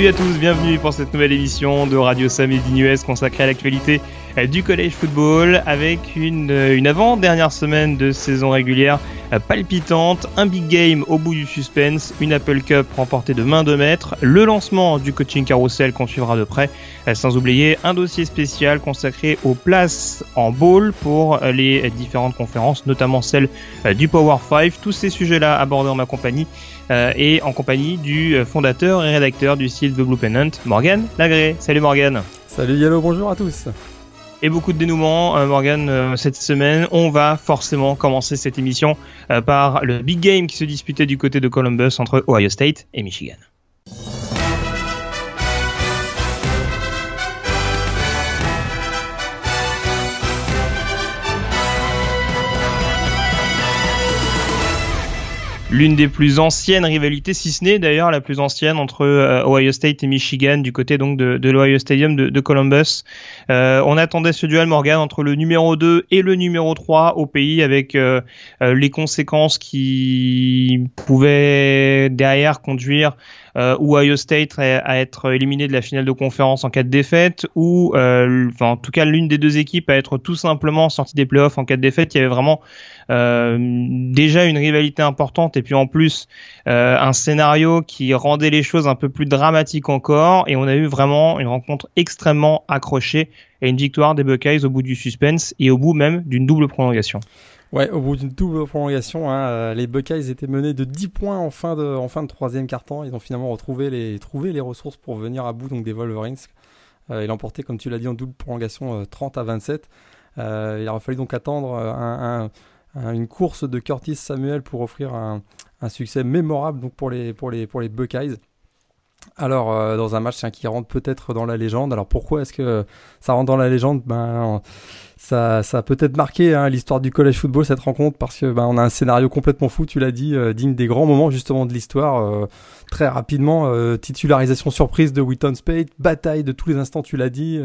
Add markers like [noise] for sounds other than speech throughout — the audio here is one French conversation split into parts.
Salut à tous, bienvenue pour cette nouvelle émission de Radio Samedi US consacrée à l'actualité du collège football avec une, euh, une avant-dernière semaine de saison régulière euh, palpitante, un big game au bout du suspense, une Apple Cup remportée de main de maître, le lancement du coaching carousel qu'on suivra de près, sans oublier un dossier spécial consacré aux places en bowl pour les différentes conférences, notamment celle du Power 5. Tous ces sujets-là abordés en ma compagnie et en compagnie du fondateur et rédacteur du site The Blue Pennant, Morgan Lagré. Salut Morgan. Salut Yellow, bonjour à tous et beaucoup de dénouements, euh, Morgan, euh, cette semaine. On va forcément commencer cette émission euh, par le big game qui se disputait du côté de Columbus entre Ohio State et Michigan. L'une des plus anciennes rivalités, si ce n'est d'ailleurs la plus ancienne entre euh, Ohio State et Michigan du côté donc de, de l'Ohio Stadium de, Columbus. Euh, on attendait ce duel Morgan entre le numéro 2 et le numéro 3 au pays avec euh, les conséquences qui pouvaient derrière conduire euh, Ohio State à être éliminé de la finale de conférence en cas de défaite, ou euh, enfin, en tout cas l'une des deux équipes à être tout simplement sortie des playoffs en cas de défaite. Il y avait vraiment euh, déjà une rivalité importante et puis en plus euh, un scénario qui rendait les choses un peu plus dramatiques encore. Et on a eu vraiment une rencontre extrêmement accrochée et une victoire des Buckeyes au bout du suspense et au bout même d'une double prolongation. Ouais, au bout d'une double prolongation, hein, euh, les Buckeyes étaient menés de 10 points en fin de, en fin de troisième quart-temps. Ils ont finalement retrouvé les, trouvé les ressources pour venir à bout donc des Wolverines. Euh, et l'emporter, comme tu l'as dit, en double prolongation 30 euh, à 27. Euh, il aura fallu donc attendre un, une course de Curtis Samuel pour offrir un, succès mémorable donc pour, les, pour, les, pour les Buckeyes. Alors, dans un match hein, qui rentre peut-être dans la légende. Alors, pourquoi est-ce que ça rentre dans la légende? Ben, ça, ça a peut-être marqué hein, l'histoire du collège football cette rencontre parce que ben, on a un scénario complètement fou, tu l'as dit, euh, digne des grands moments justement de l'histoire. Euh, très rapidement, euh, titularisation surprise de Wheaton Spade, bataille de tous les instants, tu l'as dit.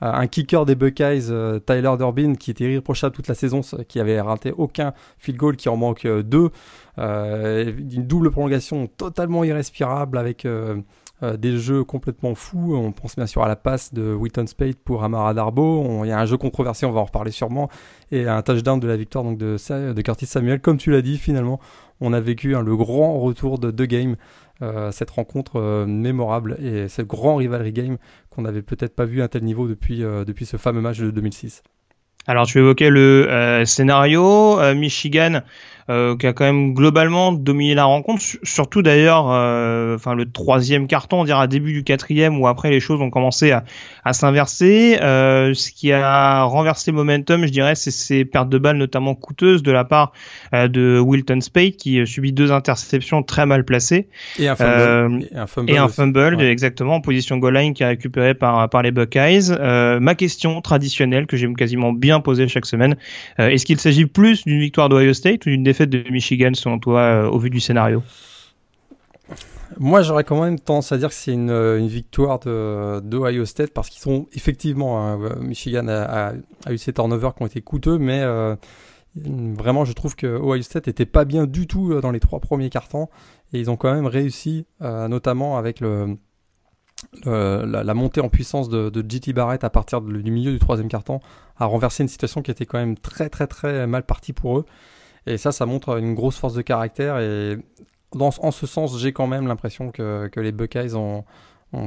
Un kicker des Buckeyes, Tyler Durbin, qui était irréprochable toute la saison, qui avait raté aucun field goal, qui en manque deux. une double prolongation totalement irrespirable avec euh, des jeux complètement fous. On pense bien sûr à la passe de Wheaton Spade pour Amara Darbo. Il y a un jeu controversé, on va en reparler sûrement. Et un touchdown de la victoire donc de, de Curtis Samuel. Comme tu l'as dit, finalement, on a vécu hein, le grand retour de deux games. Euh, cette rencontre euh, mémorable et ce grand rivalry game qu'on n'avait peut-être pas vu à un tel niveau depuis, depuis ce fameux match de 2006. Alors tu évoquais le scénario, Michigan euh, qui a quand même globalement dominé la rencontre, surtout d'ailleurs, euh, enfin le troisième carton, on dirait début du quatrième, où après les choses ont commencé à, à s'inverser. Euh, ce qui a renversé le momentum, je dirais, c'est ces pertes de balles notamment coûteuses de la part euh, de Wilton Spade, qui subit deux interceptions très mal placées. Et un fumble, et un fumble, et un fumble exactement en position goal line qui est récupéré par par les Buckeyes. ma question traditionnelle que j'aime quasiment bien poser chaque semaine, est-ce qu'il s'agit plus d'une victoire d'Ohio State ou d'une fait de Michigan selon toi euh, au vu du scénario moi, j'aurais quand même tendance à dire que c'est une, euh, victoire de, de State parce qu'ils sont effectivement, hein, euh, Michigan a, eu ces turnovers qui ont été coûteux, mais vraiment, je trouve que Ohio State n'était pas bien du tout dans les trois premiers cartons et ils ont quand même réussi, notamment avec la, montée en puissance de, de JT Barrett à partir du milieu du troisième carton, à renverser une situation qui était quand même très très très mal partie pour eux. Et ça, ça montre une grosse force de caractère. Et dans, en ce sens, j'ai quand même l'impression que, les Buckeyes ont,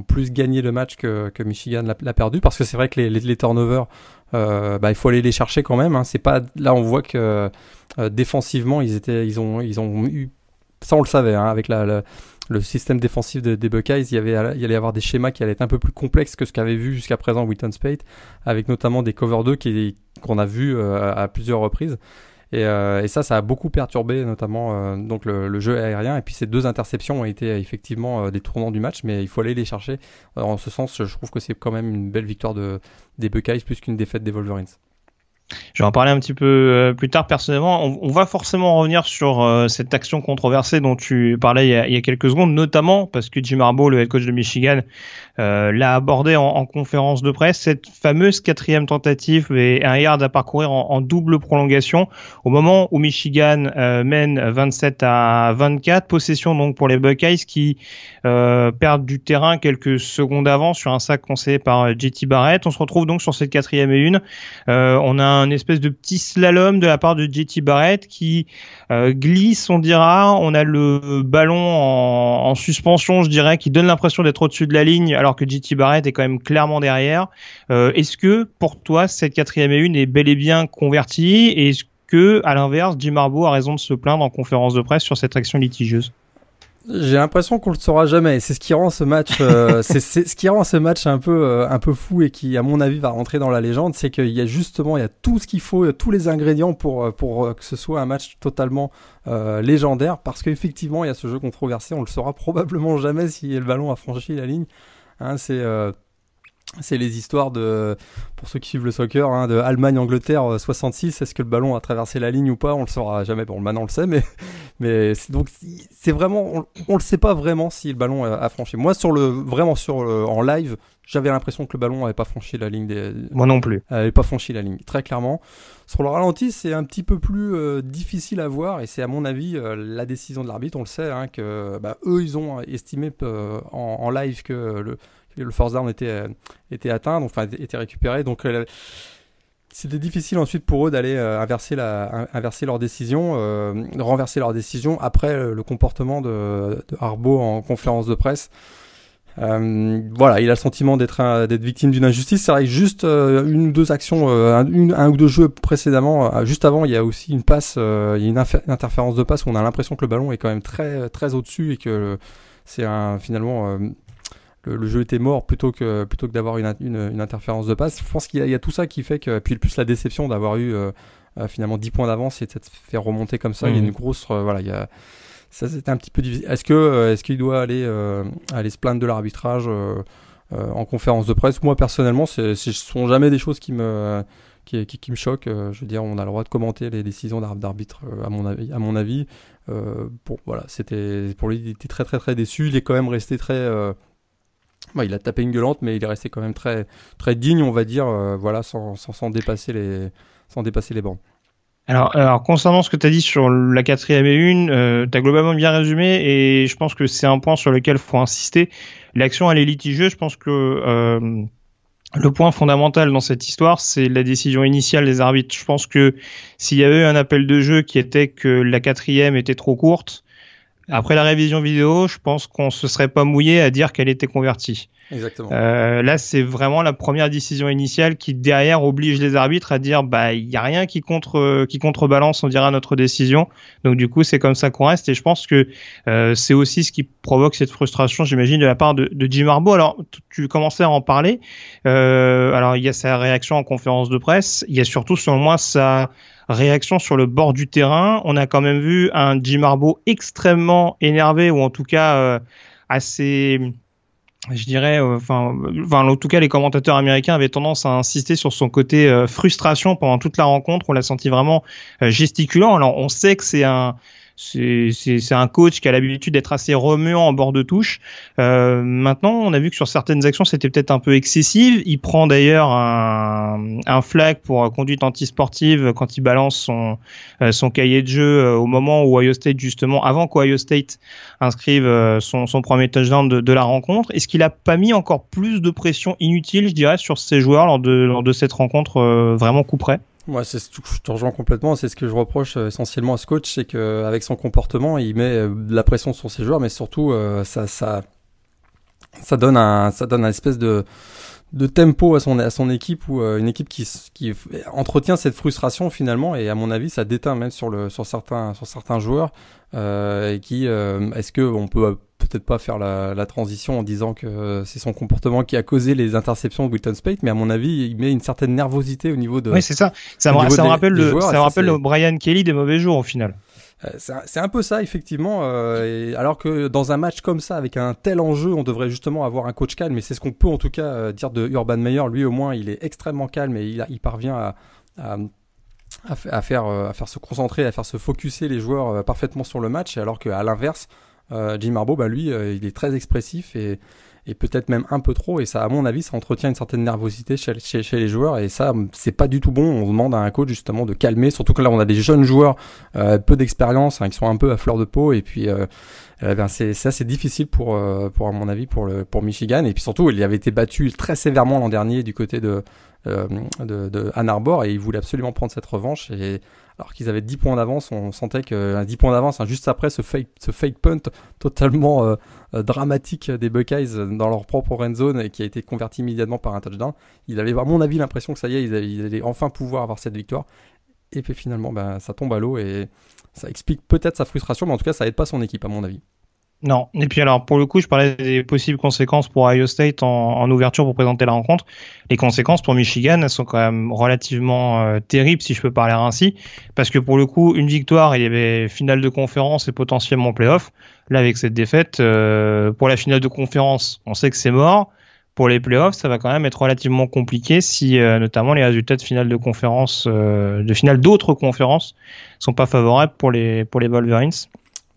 plus gagné le match que, Michigan l'a perdu. Parce que c'est vrai que les, turnovers, euh, bah, il faut aller les chercher quand même. Hein. Pas là, on voit que euh, défensivement, ils étaient, ils ont, ils ont eu. Ça, on le savait, hein, avec le système défensif des Buckeyes, il y, avait, il y avoir des schémas qui allaient être un peu plus complexes que ce qu'avait vu jusqu'à présent Wheaton Spade, avec notamment des cover 2 qu'on a vu euh, à plusieurs reprises. Euh, et, ça, ça a beaucoup perturbé notamment euh, donc le, jeu aérien. Et puis ces deux interceptions ont été effectivement euh, des tournants du match, mais il faut aller les chercher. en ce sens, je trouve que c'est quand même une belle victoire de, des Buckeyes plus qu'une défaite des Wolverines. Je vais en parler un petit peu euh, plus tard personnellement. On, va forcément revenir sur euh, cette action controversée dont tu parlais il y, a, quelques secondes, notamment parce que Jim Harbaugh, le head coach de Michigan, euh, l'a abordé en, conférence de presse, cette fameuse quatrième tentative et un yard à parcourir en, double prolongation au moment où Michigan mène 27 à 24, possession donc pour les Buckeyes qui perdent du terrain quelques secondes avant sur un sac conseillé par JT Barrett. On se retrouve donc sur cette quatrième et une. on a un espèce de petit slalom de la part de JT Barrett qui euh, glisse, on dira. On a le ballon en, suspension, je dirais, qui donne l'impression d'être au-dessus de la ligne, alors que JT Barrett est quand même clairement derrière. Euh, est-ce que pour toi cette quatrième et une est bel et bien convertie? Et est-ce que, à l'inverse, Jim Harbaugh a raison de se plaindre en conférence de presse sur cette action litigieuse? J'ai l'impression qu'on le saura jamais. C'est ce qui rend ce match, euh, [laughs] c'est ce qui rend ce match un peu, euh, un peu fou et qui, à mon avis, va rentrer dans la légende. C'est qu'il y a justement, il y a tout ce qu'il faut, tous les ingrédients pour, euh, pour que ce soit un match totalement légendaire. Parce qu'effectivement, il y a ce jeu controversé. On le saura [laughs] probablement jamais si le ballon a franchi la ligne. Hein, c'est c'est les histoires de, pour ceux qui suivent le soccer, hein, de Allemagne-Angleterre 66. Est-ce que le ballon a traversé la ligne ou pas? On le saura jamais. Bon, maintenant on le sait, mais [laughs] mais donc c'est vraiment, on, le sait pas vraiment si le ballon a, franchi. Moi, sur le vraiment sur en live, j'avais l'impression que le ballon n'avait pas franchi la ligne des. Moi non plus. Avait pas franchi la ligne, très clairement. Sur le ralenti, c'est un petit peu plus euh, difficile à voir et c'est à mon avis euh, la décision de l'arbitre. On le sait hein, que bah, eux, ils ont estimé euh, en, en, live que le, le force down était était atteint, donc, enfin était récupéré. Donc c'était difficile ensuite pour eux d'aller euh, inverser, inverser leur décision, euh, renverser leur décision après euh, le comportement de, de en conférence de presse. voilà, il a le sentiment d'être d'être victime d'une injustice. C'est vrai juste une ou deux actions, un, un, ou deux jeux précédemment, juste avant, il y a aussi une passe, il y a une, interférence de passe où on a l'impression que le ballon est quand même très très au-dessus et que c'est finalement le, jeu était mort plutôt que plutôt que d'avoir une, une, interférence de passe. Je pense qu'il y, a tout ça qui fait que puis plus la déception d'avoir eu euh, euh, finalement 10 points d'avance et de s'être fait remonter comme ça. Il y a une grosse euh, voilà, il y a ça c'était un petit peu difficile. Est-ce que est-ce qu'il doit aller aller se plaindre de l'arbitrage en conférence de presse? Moi personnellement, ce sont jamais des choses qui me qui, qui, me choquent. je veux dire, on a le droit de commenter les décisions d'arbitre à mon avis. À mon avis, bon voilà, c'était pour lui, il était très très très déçu. Il est quand même resté très bah, il a tapé une gueulante, mais il est resté quand même très, très digne, on va dire, euh, voilà, sans, sans, dépasser les, sans dépasser les bancs. Alors, alors, concernant ce que tu as dit sur la quatrième et une, euh, tu as globalement bien résumé et je pense que c'est un point sur lequel faut insister. L'action, elle est litigieuse. Je pense que euh, le point fondamental dans cette histoire, c'est la décision initiale des arbitres. Je pense que s'il y avait eu un appel de jeu qui était que la quatrième était trop courte, après la révision vidéo, je pense qu'on se serait pas mouillé à dire qu'elle était convertie. Exactement. Euh, là, c'est vraiment la première décision initiale qui derrière oblige les arbitres à dire bah il y a rien qui contre qui contrebalance, on dira notre décision. Donc du coup, c'est comme ça qu'on reste. Et je pense que euh, c'est aussi ce qui provoque cette frustration, j'imagine, de la part de, de Jim Harbaugh. Alors tu commençais à en parler. Euh, alors il y a sa réaction en conférence de presse. Il y a surtout, selon moi, sa réaction sur le bord du terrain. On a quand même vu un Jim Harbaugh extrêmement énervé ou en tout cas euh, assez je dirais, euh, enfin, enfin, en tout cas, les commentateurs américains avaient tendance à insister sur son côté euh, frustration pendant toute la rencontre. On l'a senti vraiment gesticulant. Alors, on sait que c'est un, c'est un coach qui a l'habitude d'être assez remuant en bord de touche. Euh, maintenant, on a vu que sur certaines actions, c'était peut-être un peu excessif. Il prend d'ailleurs un, un flag pour conduite antisportive quand il balance son, euh, son cahier de jeu euh, au moment où Ohio State, justement, avant qu'Ohio State inscrive son, son premier touchdown de, de la rencontre. Est-ce qu'il a pas mis encore plus de pression inutile, je dirais, sur ses joueurs lors de, lors de cette rencontre vraiment coup près? Moi, c'est, je te rejoins complètement. C'est ce que je reproche euh, essentiellement à ce coach, c'est qu'avec son comportement, il met euh, de la pression sur ses joueurs, mais surtout, euh, ça, ça, ça donne un, ça donne un espèce de, de tempo à son, à son équipe ou une équipe qui, qui entretient cette frustration finalement. Et à mon avis, ça déteint même sur le, sur certains, sur certains joueurs. et qui, est-ce que on peut peut-être pas faire la, la, transition en disant que c'est son comportement qui a causé les interceptions de Wilton Spate, mais à mon avis, il met une certaine nervosité au niveau de. Oui, c'est ça. Ça me, ça me rappelle, le, ça me rappelle le Brian Kelly des mauvais jours au final. Euh, c'est un peu ça, effectivement. Euh, alors que dans un match comme ça, avec un tel enjeu, on devrait justement avoir un coach calme. Et c'est ce qu'on peut en tout cas euh, dire de Urban Meyer. Lui, au moins, il est extrêmement calme et il, parvient à, faire, se concentrer, à faire se focuser les joueurs parfaitement sur le match, alors qu'à l'inverse, Jim Marbo, bah, lui, il est très expressif et et peut-être même un peu trop. Et ça, à mon avis, ça entretient une certaine nervosité chez, chez, les joueurs. Et ça, c'est pas du tout bon. On demande à un coach justement de calmer. Surtout que là, on a des jeunes joueurs, euh, peu d'expérience, hein, qui sont un peu à fleur de peau. Et puis, euh, eh ben c'est ça, c'est difficile pour, euh, pour à mon avis, pour le pour Michigan. Et puis surtout, il avait été battu très sévèrement l'an dernier du côté de de Ann Arbor et il voulait absolument prendre cette revanche. Et alors qu'ils avaient 10 points d'avance, on sentait que 10 points d'avance, hein, juste après ce fake, punt totalement euh, euh, dramatique des Buckeyes dans leur propre red zone et qui a été converti immédiatement par un touchdown, il avait à mon avis l'impression que ça y est, ils, allaient enfin pouvoir avoir cette victoire. Et puis finalement, ben, ça tombe à l'eau et ça explique peut-être sa frustration, mais en tout cas, ça aide pas son équipe à mon avis. Non. Et puis alors, pour le coup, je parlais des possibles conséquences pour Ohio State en, ouverture pour présenter la rencontre. Les conséquences pour Michigan, sont quand même relativement euh, terribles, si je peux parler ainsi, parce que pour le coup, une victoire, il y avait finale de conférence et potentiellement playoff. Là, avec cette défaite, euh, pour la finale de conférence, on sait que c'est mort. Pour les playoffs, ça va quand même être relativement compliqué si, euh, notamment, les résultats de finale de conférence, de finale d'autres conférences, sont pas favorables pour les pour les Wolverines.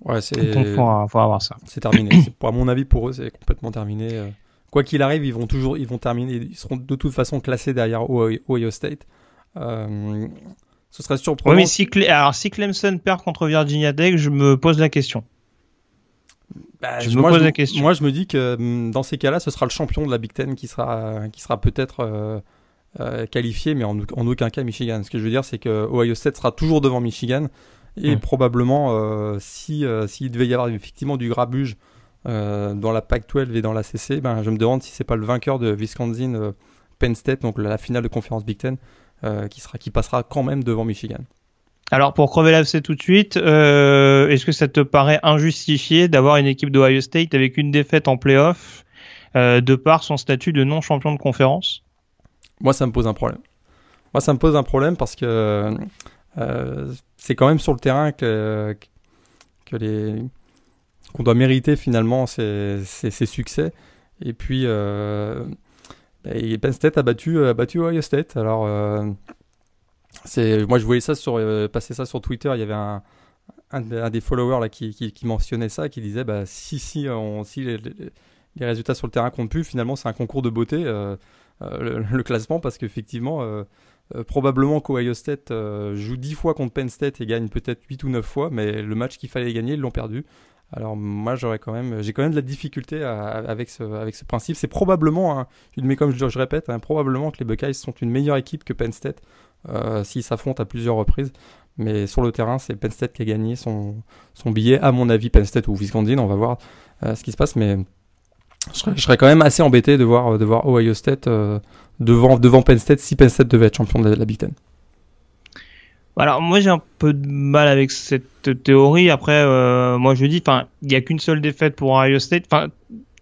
Ouais, c'est. Donc, faut, avoir ça. C'est terminé. pour, à mon avis, pour eux, c'est complètement terminé. Euh. Quoi qu'il arrive, ils vont toujours, ils vont terminer. Ils seront de toute façon classés derrière Ohio State. Euh, ce serait surprenant. Oui, mais si, Alors, si Clemson perd contre Virginia Tech, je me pose la question. Bah, je me pose la question. Moi, je me dis que hum, dans ces cas-là, ce sera le champion de la Big Ten qui sera, qui sera peut-être euh, qualifié, mais en, en, aucun cas Michigan. Ce que je veux dire, c'est que Ohio State sera toujours devant Michigan. Et hmm. probablement, euh, si euh, s'il devait y avoir effectivement du grabuge euh, dans la Pac-12 et dans la CC, ben, je me demande si c'est pas le vainqueur de Wisconsin Penn State, donc la finale de conférence Big Ten, qui sera qui passera quand même devant Michigan. Alors pour crever l'abcès tout de suite, est-ce que ça te paraît injustifié d'avoir une équipe d'Ohio State avec une défaite en playoff de par son statut de non champion de conférence? Moi, ça me pose un problème. Moi, ça me pose un problème parce que euh, c'est quand même sur le terrain que, qu'on doit mériter finalement ces, ces, succès. Et puis, euh, Penn State a battu, a battu Ohio State. Alors, euh, moi je voyais ça sur, euh, passer ça sur Twitter. Il y avait un, des followers là qui, qui, mentionnait ça, qui disait bah, si, si, les, résultats sur le terrain comptent plus, finalement c'est un concours de beauté. le, le, classement parce qu'effectivement euh, probablement qu'Ohio State euh, joue 10 fois contre Penn State et gagne peut-être 8 ou 9 fois, mais le match qu'il fallait gagner, ils l'ont perdu. Alors moi j'aurais quand même, j'ai quand même de la difficulté avec ce principe. C'est probablement, mais comme je, répète, hein, probablement que les Buckeyes sont une meilleure équipe que Penn State euh, s'ils s'affrontent à plusieurs reprises. Mais sur le terrain, c'est Penn State qui a gagné son billet. À mon avis, Penn State ou Wisconsin, on va voir ce qui se passe. Mais je serais, quand même assez embêté de voir de Ohio State devant, devant Penn State si Penn State devait être champion de la, Big Ten alors moi j'ai un peu de mal avec cette théorie. Après, euh, moi je dis, enfin, il y a qu'une seule défaite pour Ohio State. Enfin,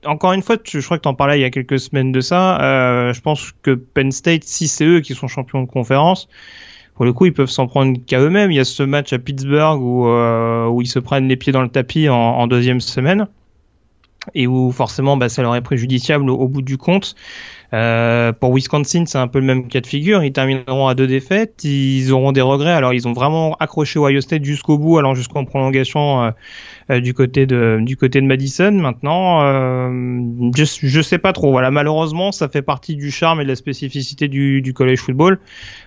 encore une fois, je crois que tu en parlais il y a quelques semaines de ça. Euh, je pense que Penn State, si c'est eux qui sont champions de conférence, pour le coup, ils peuvent s'en prendre qu'à eux-mêmes. Il y a ce match à Pittsburgh où, euh, où ils se prennent les pieds dans le tapis en, en deuxième semaine et où forcément bah, ça leur est préjudiciable au bout du compte. Euh, pour Wisconsin, c'est un peu le même cas de figure. Ils termineront à deux défaites. Ils auront des regrets. Alors, ils ont vraiment accroché Ohio State jusqu'au bout, allant jusqu'en prolongation euh, euh, du côté de du côté de Madison. Maintenant, je je sais pas trop. Voilà, malheureusement, ça fait partie du charme et de la spécificité du, du college football.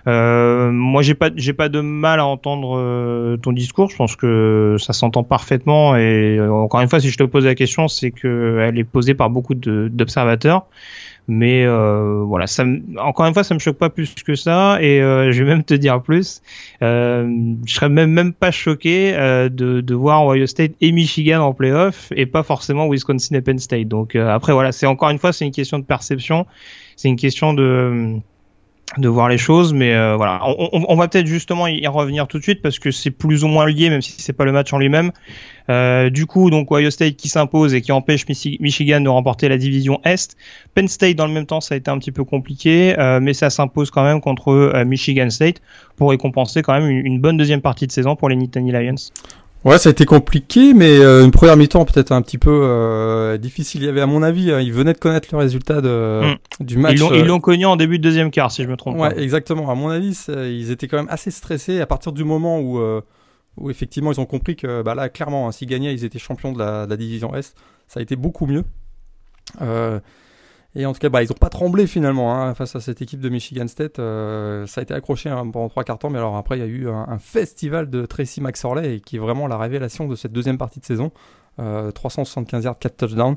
moi, j'ai pas j'ai pas de mal à entendre ton discours. Je pense que ça s'entend parfaitement. Et encore une fois, si je te pose la question, c'est que elle est posée par beaucoup d'observateurs. Mais euh, voilà, ça, encore une fois, ça me choque pas plus que ça. Et euh, je vais même te dire plus. Euh, je serais même même pas choqué euh, de, de voir Ohio State et Michigan en playoff et pas forcément Wisconsin et Penn State. Donc euh, après voilà, c'est encore une fois, c'est une question de perception. C'est une question de de voir les choses, mais euh, voilà, on, on, on va peut-être justement y revenir tout de suite parce que c'est plus ou moins lié, même si c'est pas le match en lui-même. Euh, du coup, donc Ohio State qui s'impose et qui empêche Michigan de remporter la division Est. Penn State dans le même temps, ça a été un petit peu compliqué, euh, mais ça s'impose quand même contre euh, Michigan State pour récompenser quand même une, une, bonne deuxième partie de saison pour les Nittany Lions. Ouais, ça a été compliqué, mais une première mi-temps peut-être un petit peu difficile. Il y avait, à mon avis, hein, ils venaient de connaître le résultat de, mm. du match. Ils l'ont connu en début de deuxième quart, si je me trompe ouais, exactement. À mon avis, ils étaient quand même assez stressés à partir du moment où, où effectivement ils ont compris que bah là, clairement, hein, s'ils gagnaient, ils étaient champions de la, division S. Ça a été beaucoup mieux. Et en tout cas, bah, ils n'ont pas tremblé finalement hein, face à cette équipe de Michigan State. Euh, ça a été accroché hein, pendant trois quarts temps, mais alors après, il y a eu un, festival de Tracy McSorley qui est vraiment la révélation de cette deuxième partie de saison. Euh, 375 yards, 4 touchdowns.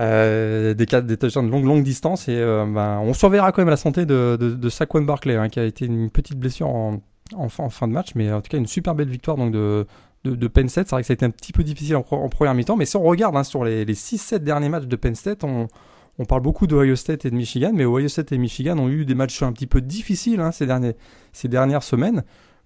Euh, des, touchdowns de longue, longue distance. Et euh, bah, on surveillera quand même la santé de, de, de Saquon Barkley, hein, qui a été une petite blessure en, en, fin, en, fin, de match, mais en tout cas une super belle victoire donc de, de, de Penn State. C'est vrai que ça a été un petit peu difficile en, première mi-temps, mais si on regarde hein, sur les, les 6-7 derniers matchs de Penn State, on, on parle beaucoup de Ohio State et de Michigan, mais Ohio State et Michigan ont eu des matchs un petit peu difficiles hein, ces, derniers, ces dernières semaines.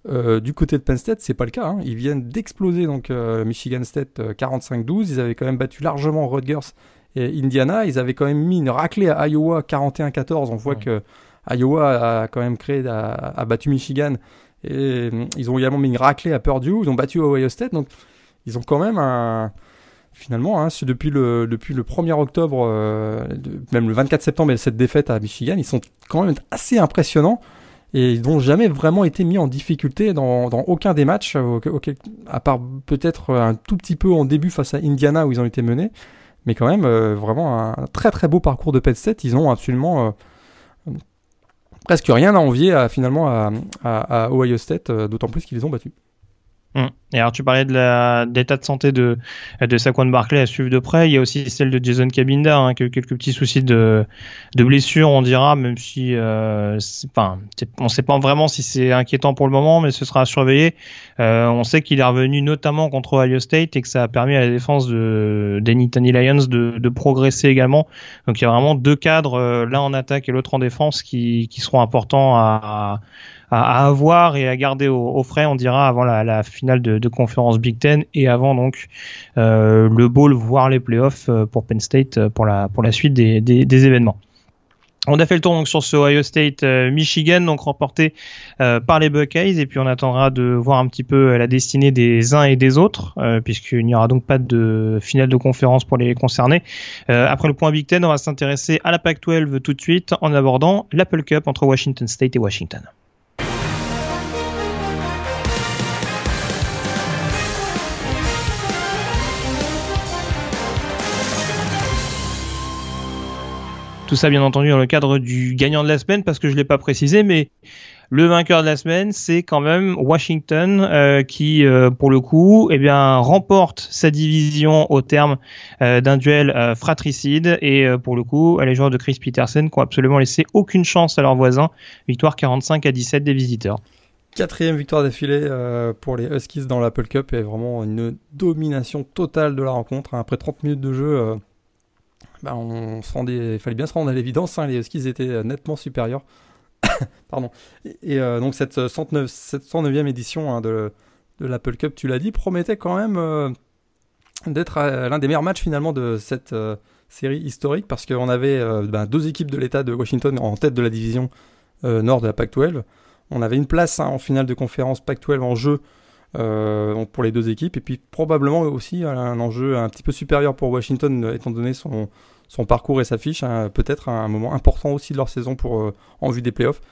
Euh, du côté de Penn State, c'est pas le cas. Hein. Ils viennent d'exploser donc euh, Michigan State 45-12. Euh, Ils avaient quand même battu largement Rutgers et Indiana. Ils avaient quand même mis une raclée à Iowa 41-14. On voit que Iowa a quand même créé, a, a battu Michigan et ils ont également mis une raclée à Purdue, ils ont battu Ohio State, donc ils ont quand même un... Finalement, hein, depuis, le, depuis le 1er octobre, euh, même le 24 septembre et cette défaite à Michigan, ils sont quand même assez impressionnants et ils n'ont jamais vraiment été mis en difficulté dans, dans aucun des matchs, à part peut-être un tout petit peu en début face à Indiana où ils ont été menés. Mais quand même, euh, vraiment un très très beau parcours de Penn State. Ils ont absolument euh, presque rien à envier à, finalement à, à, Ohio State, euh, d'autant plus qu'ils les ont battus. Hum. Et alors tu parlais de l'état de santé de, de Saquon Barclay à suivre de près. Il y a aussi celle de Jason Cabinda, hein, eu quelques petits soucis de, de blessure, on dira, même si euh, on ne sait pas vraiment si c'est inquiétant pour le moment, mais ce sera à surveiller. Euh, on sait qu'il est revenu notamment contre Ohio State et que ça a permis à la défense de des Nittany Lions de, de, progresser également. Donc il y a vraiment deux cadres, euh, l'un en attaque et l'autre en défense, qui, qui seront importants à, à, avoir et à garder au, frais, on dira, avant la, la finale de, de, conférence Big Ten et avant donc euh, le bowl, voire les playoffs euh, pour Penn State euh, pour la, pour la suite des, des, des événements. On a fait le tour donc sur ce Ohio State Michigan donc remporté par les Buckeyes et puis on attendra de voir un petit peu la destinée des uns et des autres puisqu'il n'y aura donc pas de finale de conférence pour les concernés. après le point Big Ten, on va s'intéresser à la Pac-12 tout de suite en abordant l'Apple Cup entre Washington State et Washington. Tout ça, bien entendu, dans le cadre du gagnant de la semaine, parce que je l'ai pas précisé, mais le vainqueur de la semaine, c'est quand même Washington, euh, qui, euh, pour le coup, eh bien, remporte sa division au terme euh, d'un duel fratricide. Et pour le coup, les joueurs de Chris Peterson qui ont absolument laissé aucune chance à leurs voisins. Victoire 45 à 17 des visiteurs. Quatrième victoire d'affilée pour les Huskies dans l'Apple Cup et vraiment une domination totale de la rencontre. Après 30 minutes de jeu, bah, on il fallait bien se rendre à l'évidence, hein, les Huskies étaient euh, nettement supérieurs. [coughs] Pardon. Et, euh, donc cette 109, 109e édition hein, de, l'Apple Cup, tu l'as dit, promettait quand même euh, d'être l'un des meilleurs matchs finalement de cette série historique parce qu'on avait ben, deux équipes de l'État de Washington en tête de la division nord de la PAC-12. On avait une place hein, en finale de conférence PAC-12 en jeu pour les deux équipes et puis probablement aussi un enjeu un petit peu supérieur pour Washington étant donné son, son parcours et sa fiche, hein, peut-être un moment important aussi de leur saison pour, euh, en vue des playoffs.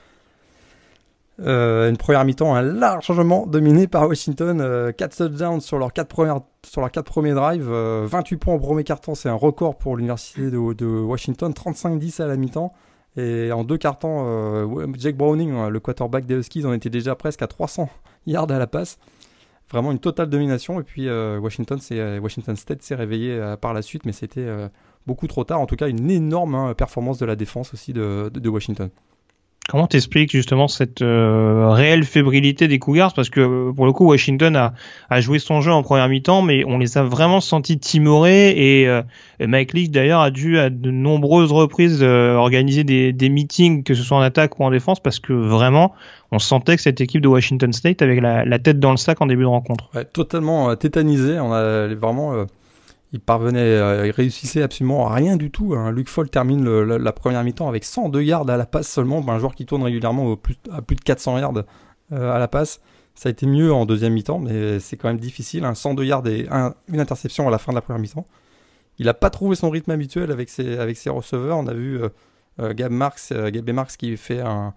Euh, une première mi-temps un largement dominée par Washington, 4 euh, touchdowns sur leurs 4 premières sur leurs quatre premiers drives, 28 points au premier quart-temps, c'est un record pour l'université de, Washington, 35-10 à la mi-temps. Et en deux quarts-temps, Jake Browning, le quarterback des Huskies, en était déjà presque à 300 yards à la passe. Vraiment une totale domination. Et puis Washington State s'est réveillé par la suite, mais c'était beaucoup trop tard. En tout cas, une énorme hein, performance de la défense aussi de, de, Washington. Comment t'expliques justement cette euh, réelle fébrilité des Cougars? Parce que pour le coup, Washington a, a joué son jeu en première mi-temps, mais on les a vraiment sentis timorés. Et, euh, Mike Leach d'ailleurs a dû à de nombreuses reprises euh, organiser des, des, meetings, que ce soit en attaque ou en défense, parce que vraiment, on sentait que cette équipe de Washington State avait la, la tête dans le sac en début de rencontre. Ouais, totalement tétanisé. On a vraiment il parvenait, euh, il réussissait absolument rien du tout. Hein. Luc Fall termine la, première mi-temps avec 102 yards à la passe seulement. Un joueur qui tourne régulièrement à plus de 400 yards euh, à la passe. Ça a été mieux en deuxième mi-temps, mais c'est quand même difficile. Un 102 yards et une interception à la fin de la première mi-temps. Il n'a pas trouvé son rythme habituel avec ses, receveurs. On a vu Gab Marx, Gab qui fait un,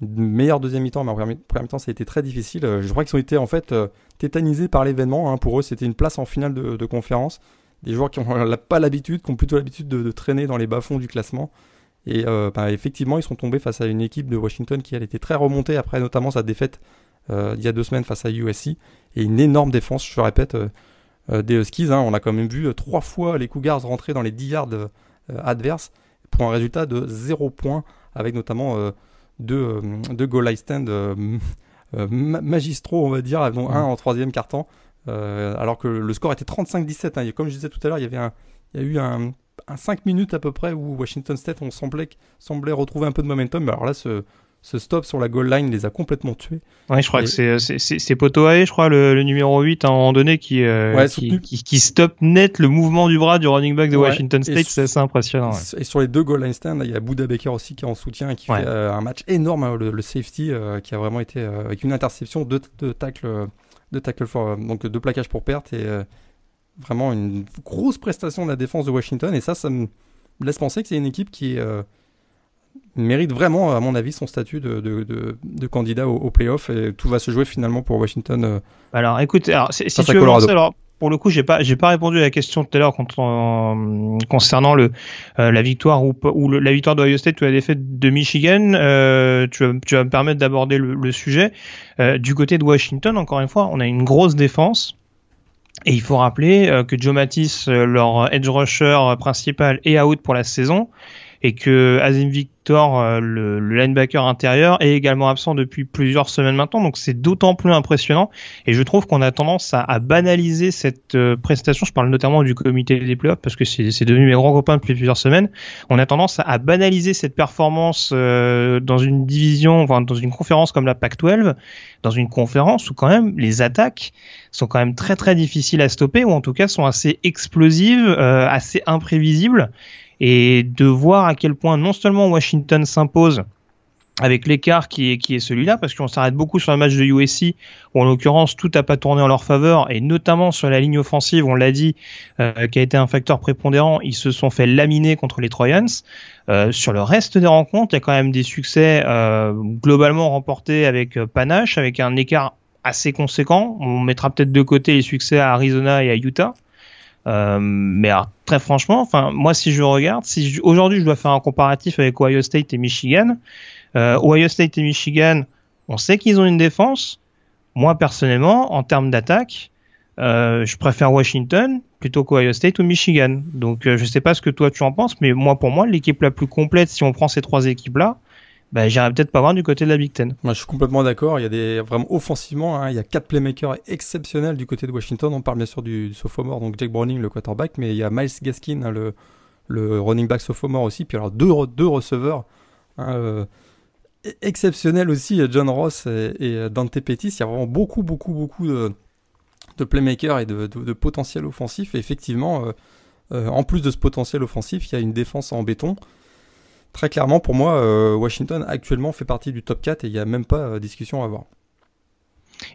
une meilleure deuxième mi-temps, mais en première, mi-temps, ça a été très difficile. Je crois qu'ils ont été en fait tétanisés par l'événement. Hein. Pour eux, c'était une place en finale de conférence des joueurs qui n'ont [laughs] pas l'habitude, qui ont plutôt l'habitude de, traîner dans les bas-fonds du classement. Et euh, bah, effectivement, ils sont tombés face à une équipe de Washington qui elle était très remontée après notamment sa défaite euh, il y a deux semaines face à USC. Et une énorme défense, je le répète, euh, des Huskies. Hein. on a quand même vu trois fois les Cougars rentrer dans les 10 yards adverses pour un résultat de 0 points, avec notamment deux, deux goal stand [laughs] magistraux, on va dire, dont un en troisième quart-temps. Euh, alors que le score était 35-17. Hein. Comme je disais tout à l'heure, il y avait un, il y a eu un, 5 minutes à peu près où Washington State on semblait, semblait retrouver un peu de momentum. Mais alors là, ce, ce stop sur la goal line les a complètement tués. Ouais, je crois que c'est Potoae, je crois le, numéro 8 à un moment donné qui, euh, qui, qui, stoppe net le mouvement du bras du running back de Washington State, c'est assez impressionnant. Et sur les deux goal line stands, il y a Buda Baker aussi qui est en soutien et qui fait euh, un match énorme hein, le, safety qui a vraiment été avec une interception de, de tacle de tackle for, euh, donc de plaquage pour perte et euh, vraiment une grosse prestation de la défense de Washington. Et ça, ça me laisse penser que c'est une équipe qui euh, mérite vraiment, à mon avis, son statut de, de, de, candidat au, playoff. Et tout va se jouer finalement pour Washington. alors, écoute, alors, si tu veux alors, pour le coup, j'ai pas, j'ai pas répondu à la question tout à l'heure concernant le la victoire ou, la victoire de State ou la défaite de Michigan. tu, vas, tu vas me permettre d'aborder le, sujet. du côté de Washington, encore une fois, on a une grosse défense. Et il faut rappeler que Joe Matisse, leur edge rusher principal, est out pour la saison et que Azim Victor, euh, le, linebacker intérieur, est également absent depuis plusieurs semaines maintenant. Donc c'est d'autant plus impressionnant. Et je trouve qu'on a tendance à, banaliser cette euh, prestation. Je parle notamment du comité des playoffs parce que c'est devenu mes grands copains depuis plusieurs semaines. On a tendance à, banaliser cette performance euh, dans une division, enfin dans une conférence comme la Pac-12, dans une conférence où quand même les attaques sont quand même très très difficiles à stopper ou en tout cas sont assez explosives, assez imprévisibles et de voir à quel point non seulement Washington s'impose avec l'écart qui est, qui est celui-là, parce qu'on s'arrête beaucoup sur le match de USC, où en l'occurrence tout n'a pas tourné en leur faveur, et notamment sur la ligne offensive, on l'a dit, euh, qui a été un facteur prépondérant, ils se sont fait laminer contre les Trojans. Euh, sur le reste des rencontres, il y a quand même des succès euh, globalement remportés avec panache, avec un écart assez conséquent. On mettra peut-être de côté les succès à Arizona et à Utah. Euh, mais très franchement, enfin moi si je regarde, si aujourd'hui je dois faire un comparatif avec Ohio State et Michigan, euh, Ohio State et Michigan, on sait qu'ils ont une défense. Moi personnellement, en termes d'attaque, euh, je préfère Washington plutôt qu'Ohio State ou Michigan. Donc euh, je sais pas ce que toi tu en penses, mais moi pour moi l'équipe la plus complète si on prend ces trois équipes là, bah, j'irais peut-être pas voir du côté de la Big Ten. Moi, je suis complètement d'accord. Il y a des vraiment offensivement, hein, il y a quatre playmakers exceptionnels du côté de Washington. On parle bien sûr du, sophomore, donc Jake Browning, le quarterback, mais il y a Miles Gaskin, hein, le, running back sophomore aussi. Puis alors deux, deux receveurs hein, euh, exceptionnels aussi, John Ross et, Dante Pettis. Il y a vraiment beaucoup, beaucoup, beaucoup de, playmakers et de, potentiel offensif. Et effectivement, euh, euh, en plus de ce potentiel offensif, il y a une défense en béton très clairement, pour moi, euh, Washington actuellement fait partie du top 4 et il n'y a même pas euh, discussion à avoir.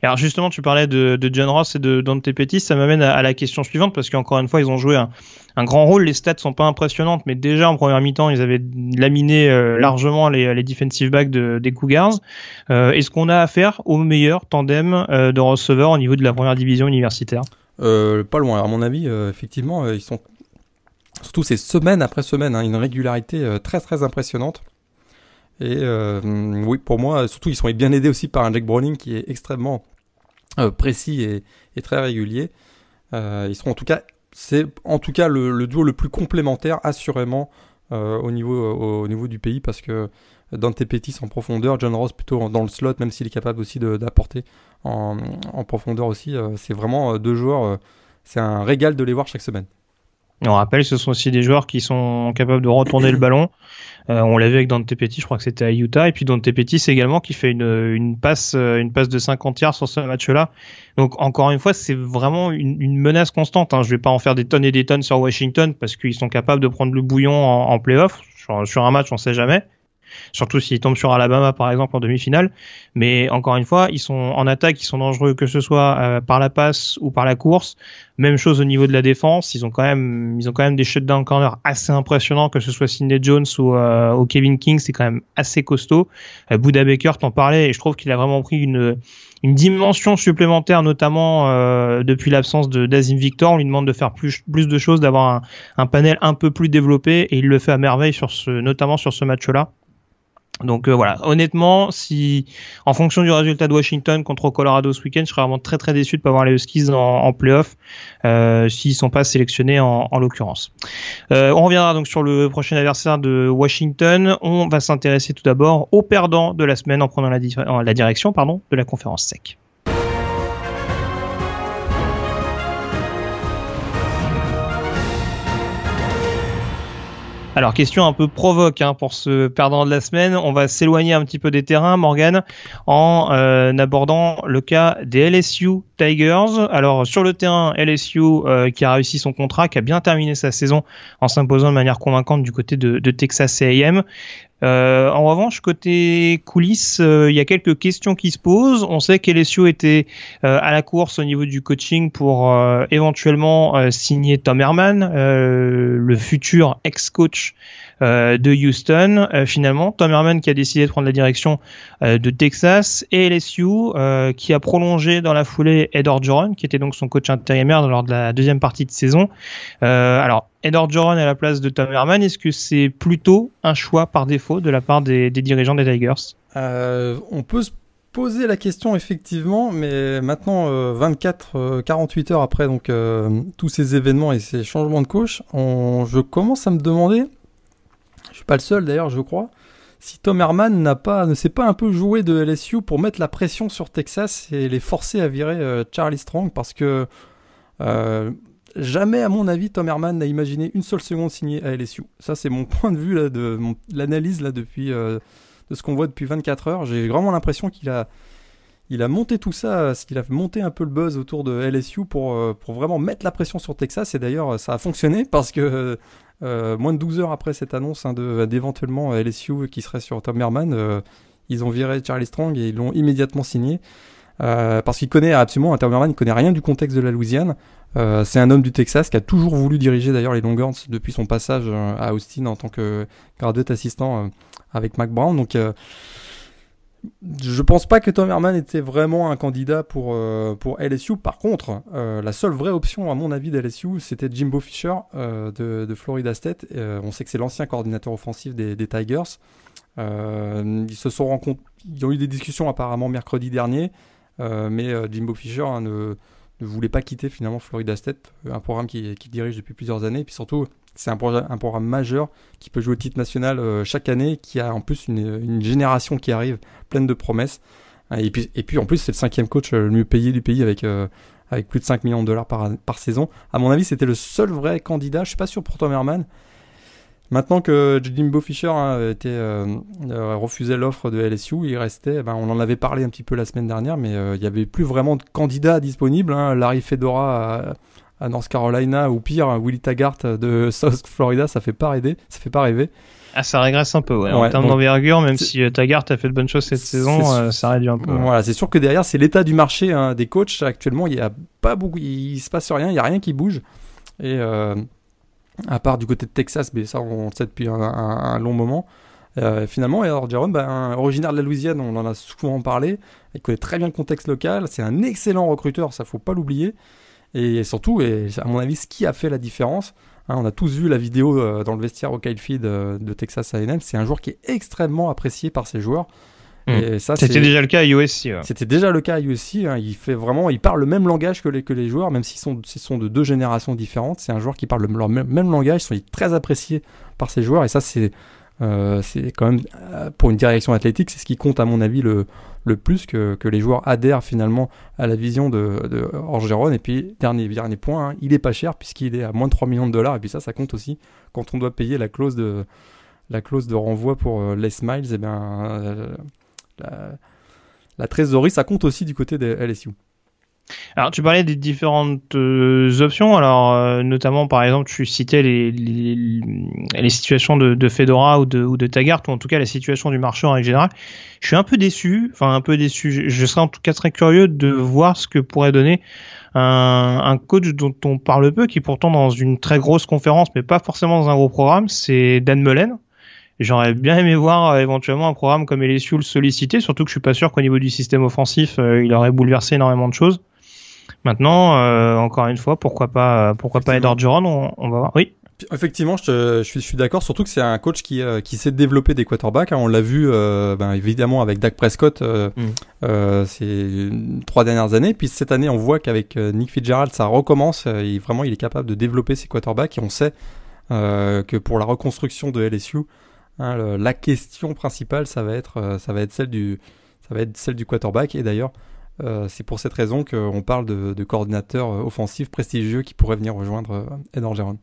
Alors justement, tu parlais de, John Ross et de Dante Pettis, ça m'amène à, la question suivante parce qu'encore une fois, ils ont joué un, grand rôle. Les stats sont pas impressionnantes, mais déjà en première mi-temps, ils avaient laminé euh, largement les, defensive backs des Cougars. Est-ce qu'on a affaire au meilleur tandem de receveurs au niveau de la première division universitaire? Pas loin. À mon avis, effectivement, ils sont surtout ces semaines après semaine, hein, une régularité euh, très très impressionnante. Et euh, oui, pour moi, surtout ils sont bien aidés aussi par un Jack Browning qui est extrêmement euh, précis et, très régulier. ils seront en tout cas, c'est en tout cas le, duo le plus complémentaire assurément au niveau au, niveau du pays parce que Dante Pettis en profondeur, John Ross plutôt dans le slot, même s'il est capable aussi d'apporter en, profondeur aussi. c'est vraiment deux joueurs. c'est un régal de les voir chaque semaine. On rappelle, ce sont aussi des joueurs qui sont capables de retourner le ballon. Euh, on l'a vu avec Dante Petit, je crois que c'était à Utah, et puis Dante Petit, également qui fait une, passe, euh, une passe de 50 yards sur ce match-là. Donc encore une fois, c'est vraiment une, menace constante. Hein. Je vais pas en faire des tonnes et des tonnes sur Washington parce qu'ils sont capables de prendre le bouillon en, en playoff. Sur, un match, on sait jamais. Surtout s'ils tombent sur Alabama par exemple en demi-finale. Mais encore une fois, ils sont en attaque, ils sont dangereux que ce soit euh, par la passe ou par la course. Même chose au niveau de la défense, ils ont quand même, ils ont quand même des shutdown corners assez impressionnants, que ce soit Sidney Jones ou, ou Kevin King, c'est quand même assez costaud. Buda Baker t'en parlait et je trouve qu'il a vraiment pris une dimension supplémentaire, notamment euh, depuis l'absence de d'Azim Victor. On lui demande de faire plus, plus de choses, d'avoir un, un, panel un peu plus développé, et il le fait à merveille sur ce, notamment sur ce match-là. Donc euh, voilà, honnêtement, si en fonction du résultat de Washington contre Colorado ce week-end, je serais vraiment très très déçu de pas voir les Huskies en, en playoff euh, s'ils sont pas sélectionnés en, en l'occurrence. Euh, on reviendra donc sur le prochain adversaire de Washington. On va s'intéresser tout d'abord au perdant de la semaine en prenant la, la direction pardon, de la conférence sec. Alors, question un peu provoque hein, pour ce perdant de la semaine. On va s'éloigner un petit peu des terrains, Morgan, en euh, abordant le cas des LSU Tigers. Alors, sur le terrain, LSU euh, qui a réussi son contrat, qui a bien terminé sa saison en s'imposant de manière convaincante du côté de, de Texas A&M. Euh, en revanche, côté coulisses, euh, il y a quelques questions qui se posent. On sait qu'LSU était euh, à la course au niveau du coaching pour euh, éventuellement signer Tom Herman, le futur ex-coach euh, de Houston. Euh, finalement, Tom Herman qui a décidé de prendre la direction euh, de Texas et LSU qui a prolongé dans la foulée Ed Orgeron, qui était donc son coach intérimaire lors de la deuxième partie de saison. alors, Ed Orgeron à la place de Tom Herman, est-ce que c'est plutôt un choix par défaut de la part des, des dirigeants des Tigers? On peut se poser la question effectivement, mais maintenant, 24, 48 heures après donc tous ces événements et ces changements de coach, on, je commence à me demander pas le seul d'ailleurs, je crois. Si Tom Herman n'a pas, ne s'est pas un peu joué de LSU pour mettre la pression sur Texas et les forcer à virer euh, Charlie Strong, parce que euh, jamais, à mon avis, Tom Herman n'a imaginé une seule seconde signer à LSU. Ça, c'est mon [laughs] point de vue de l'analyse là depuis euh, de ce qu'on voit depuis 24 heures. J'ai vraiment l'impression qu'il a il a monté tout ça, qu'il a monté un peu le buzz autour de LSU pour, pour vraiment mettre la pression sur Texas. Et d'ailleurs, ça a fonctionné parce que moins de 12 heures après cette annonce hein, d'éventuellement LSU qui serait sur Tom Herman, euh, ils ont viré Charlie Strong et ils l'ont immédiatement signé. Euh, parce qu'il connaît absolument, Tom Herman, il connaît rien du contexte de la Louisiane. c'est un homme du Texas qui a toujours voulu diriger d'ailleurs les Longhorns depuis son passage à Austin en tant que graduate assistant avec Mac Brown. Donc je pense pas que Tom Herman était vraiment un candidat pour, euh, LSU. Par contre, euh, la seule vraie option, à mon avis, d'LSU, c'était Jimbo Fisher euh, de, de, Florida State. on sait que c'est l'ancien coordinateur offensif des, Tigers. ils se sont rencontrés, ils ont eu des discussions apparemment mercredi dernier, mais Jimbo Fisher hein, ne, ne, voulait pas quitter finalement Florida State, un programme qu'il qui dirige depuis plusieurs années. Et puis surtout, c'est un, un, programme majeur qui peut jouer au titre national euh, chaque année, qui a en plus une, génération qui arrive pleine de promesses. Et puis, et puis en plus, c'est le cinquième coach euh, le mieux payé du pays avec, euh, avec plus de 5 millions de dollars par, par saison. À mon avis, c'était le seul vrai candidat. Je suis pas sûr pour Tom Herman. Maintenant que Jimbo Fisher hein, était, euh, refusait l'offre de LSU, il restait, ben, on en avait parlé un petit peu la semaine dernière, mais il n'y avait plus vraiment de candidats disponibles. Hein. Larry Fedora à North Carolina ou pire Willie Taggart de [laughs] South Florida, ça fait pas rêver, ça fait pas rêver. Ah, ça régresse un peu, ouais. en termes d'envergure, même si euh, Taggart a fait de bonnes choses cette saison, euh, ça réduit un peu. Voilà, c'est sûr que derrière, c'est l'état du marché hein, des coachs. Actuellement, il y a pas beaucoup, il, se passe rien, il y a rien qui bouge. Et euh, à part du côté de Texas, mais ça, on le sait depuis un, long moment. Euh, finalement, alors Jérôme, ben, originaire de la Louisiane, on en a souvent parlé. Il connaît très bien le contexte local. C'est un excellent recruteur, ça faut pas l'oublier. Et surtout, et à mon avis, ce qui a fait la différence, hein, on a tous vu la vidéo euh, dans le vestiaire au Kyle Feed euh, de Texas A&M, c'est un joueur qui est extrêmement apprécié par ses joueurs. Hmm. C'était déjà le cas à USC. C'était déjà le cas à USC. Hein. il fait vraiment, il parle le même langage que les, que les joueurs, même s'ils sont, sont de deux générations différentes. C'est un joueur qui parle le, leur même, langage. Ils sont très appréciés par ses joueurs. Et ça, c'est euh, c'est quand même pour une direction athlétique, c'est ce qui compte à mon avis le, le plus que, que, les joueurs adhèrent finalement à la vision de, de Orgeron. Et puis, dernier, dernier point, hein, il est pas cher puisqu'il est à moins de 3 millions de dollars. Et puis ça, ça compte aussi quand on doit payer la clause de, la clause de renvoi pour euh, Les Miles. Et bien, euh, la, la, trésorerie, ça compte aussi du côté des LSU. Alors, tu parlais des différentes euh, options. Alors, euh, notamment, par exemple, tu citais les, les, les situations de, de, Fedora ou de, ou de Taggart, ou en tout cas la situation du marché en règle générale. Je suis un peu déçu, enfin un peu déçu. Je, serais en tout cas très curieux de voir ce que pourrait donner un, un coach dont on parle peu, qui pourtant dans une très grosse conférence, mais pas forcément dans un gros programme, c'est Dan Mullen. J'aurais bien aimé voir euh, éventuellement un programme comme LSU le solliciter, surtout que je suis pas sûr qu'au niveau du système offensif, euh, il aurait bouleversé énormément de choses. Maintenant, euh, encore une fois, pourquoi pas, pourquoi pas Edward Duran on, on, va voir. Oui. Effectivement, je, je suis, je suis d'accord, surtout que c'est un coach qui, euh, qui sait développer des quarterbacks. Hein. On l'a vu, euh, ben, évidemment, avec Dak Prescott euh, mm. ces trois dernières années. Puis cette année, on voit qu'avec Nick Fitzgerald, ça recommence. et vraiment, il est capable de développer ses quarterbacks. Et on sait que pour la reconstruction de LSU, hein, le, la question principale, ça va être, ça va être celle du, ça va être celle du quarterback. Et d'ailleurs, c'est pour cette raison qu'on parle de, de coordinateur offensif prestigieux qui pourrait venir rejoindre Ed Orgeron.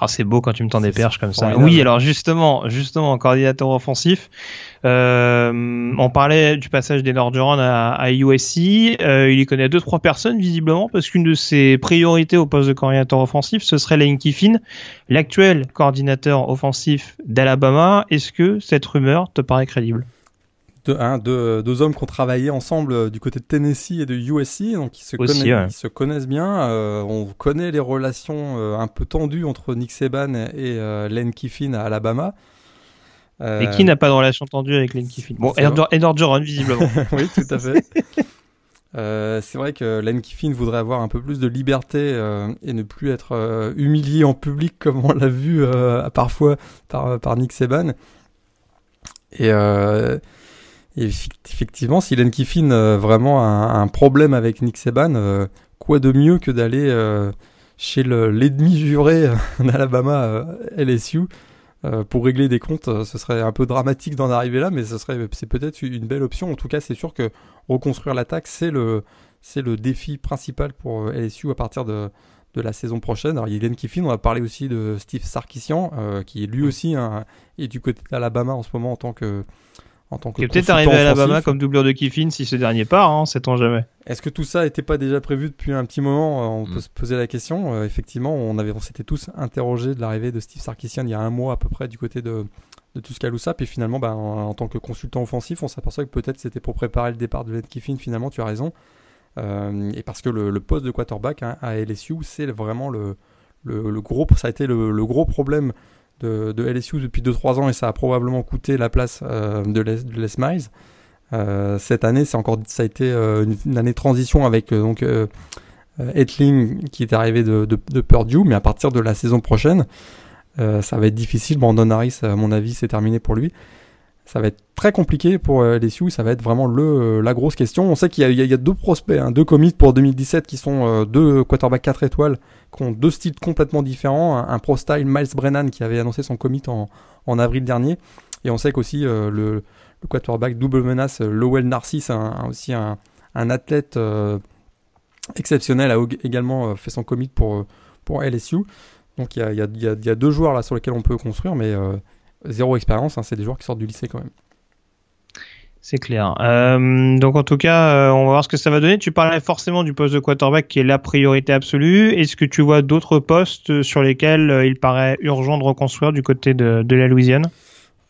Ah, c'est beau quand tu me tends des perches comme ça. Oui, alors justement, justement, coordinateur offensif, euh, on parlait du passage des Duran à, à USC. Euh, il y connaît deux trois personnes visiblement parce qu'une de ses priorités au poste de coordinateur offensif, ce serait Lane Kiffin, l'actuel coordinateur offensif d'Alabama. Est-ce que cette rumeur te paraît crédible? Deux, hein, deux, deux, hommes qui ont travaillé ensemble euh, du côté de Tennessee et de USC, donc ils se, Aussi, connaissent, ouais. ils se connaissent bien. Euh, on connaît les relations euh, un peu tendues entre Nick Saban et Lane Kiffin à Alabama. Et qui n'a pas de relation tendue avec Lane Kiffin Bon, Edward Joron, visiblement. [laughs] oui, tout à fait. [laughs] Euh, c'est vrai que Lane Kiffin voudrait avoir un peu plus de liberté euh, et ne plus être euh, humilié en public [laughs] comme on l'a vu parfois par, par Nick Saban. Et et effectivement, si Len Kiffin euh, vraiment un, un, problème avec Nick Saban, euh, quoi de mieux que d'aller euh, chez l'ennemi juré d'Alabama, LSU, pour régler des comptes Ce serait un peu dramatique d'en arriver là, mais ce serait c'est peut-être une belle option. En tout cas, c'est sûr que reconstruire l'attaque, c'est le c'est le défi principal pour LSU à partir de de la saison prochaine. Alors, il y a Len Kiffin, on va parler aussi de Steve Sarkisian, qui lui aussi un, est du côté d'Alabama en ce moment en tant que en tant que peut-être arrivé à Alabama comme doubleur de Kiffin si ce dernier part, hein, sait-on jamais. Est-ce que tout ça n'était pas déjà prévu depuis un petit moment euh, On mm. peut se poser la question. Euh, effectivement, on avait, on s'était tous interrogés de l'arrivée de Steve Sarkisian il y a un mois à peu près du côté de, de Tuscaloosa. Puis finalement, bah, en, en, tant que consultant offensif, on s'aperçoit que peut-être c'était pour préparer le départ de Len Kiffin. Finalement, tu as raison. Euh, et parce que le, le poste de quarterback hein, à LSU, c'est vraiment le, le, le, gros, ça a été le, le gros problème de, LSU depuis 2-3 ans et ça a probablement coûté la place euh, de, Les, Les Miles. Euh, cette année, c'est encore, ça a été euh, une, année de transition avec donc Etling qui est arrivé de, de, de, Purdue, mais à partir de la saison prochaine, ça va être difficile. Brandon Harris, à mon avis, c'est terminé pour lui ça va être très compliqué pour euh, les. Ça va être vraiment le, la grosse question. On sait qu'il y, a deux prospects, hein, deux commits pour 2017 qui sont euh, deux quarterbacks 4 étoiles, qui ont deux styles complètement différents. Un, un pro style Miles Brennan qui avait annoncé son commit en, avril dernier. Et on sait qu'aussi euh, le, quarterback double menace Lowell Narcisse, un, aussi un, un athlète euh, exceptionnel, a également fait son commit pour, pour LSU. Donc il y, a, y a, deux joueurs là sur lesquels on peut construire, mais zéro expérience, hein, c'est des joueurs qui sortent du lycée quand même. C'est clair. Euh, donc en tout cas, euh, on va voir ce que ça va donner. Tu parlais forcément du poste de quarterback qui est la priorité absolue. Est-ce que tu vois d'autres postes sur lesquels euh, il paraît urgent de reconstruire du côté de, de la Louisiane?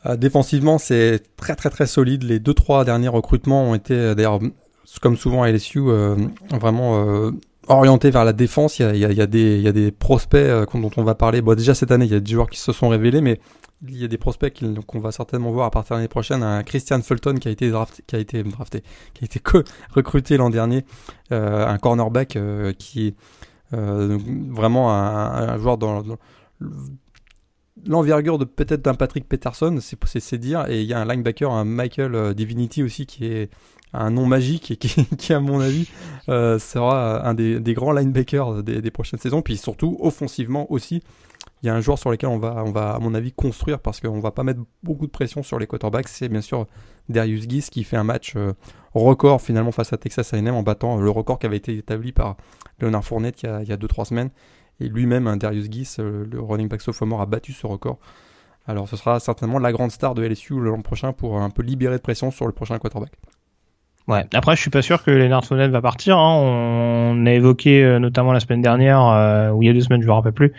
Euh, Défensivement, c'est très très très solide. Les deux trois derniers recrutements ont été d'ailleurs, comme souvent à LSU, euh, vraiment orienté vers la défense. Il y a, il y a, il y a, des, il y a des prospects dont on va parler. Bon, déjà cette année, il y a des joueurs qui se sont révélés, mais il y a des prospects qu'on va certainement voir à partir de l'année prochaine. Un Christian Fulton qui a été drafté, qui a été [laughs] recruté l'an dernier, euh, un cornerback euh, qui est euh, vraiment un, joueur dans, l'envergure de peut-être d'un Patrick Peterson, c'est dire. Et il y a un linebacker, un Michael Divinity aussi qui est un nom magique et [laughs] qui, à mon avis sera un des, grands linebackers des prochaines saisons. Puis surtout offensivement aussi il y a un joueur sur lequel on va, à mon avis, construire parce qu'on va pas mettre beaucoup de pression sur les quarterbacks. C'est bien sûr Darius Guiz qui fait un match euh, record finalement face à Texas A&M en battant le record qui avait été établi par Leonard Fournette il y a 2-3 semaines. Et lui-même, Darius Guiz, euh, le running back sophomore, a battu ce record. Alors ce sera certainement la grande star de LSU l'an prochain pour un peu libérer de pression sur le prochain quarterback. Ouais. Après, je suis pas sûr que Leonard Fournette va partir. Hein. On a évoqué euh, notamment la semaine dernière, euh, ou il y a deux semaines, je me rappelle plus,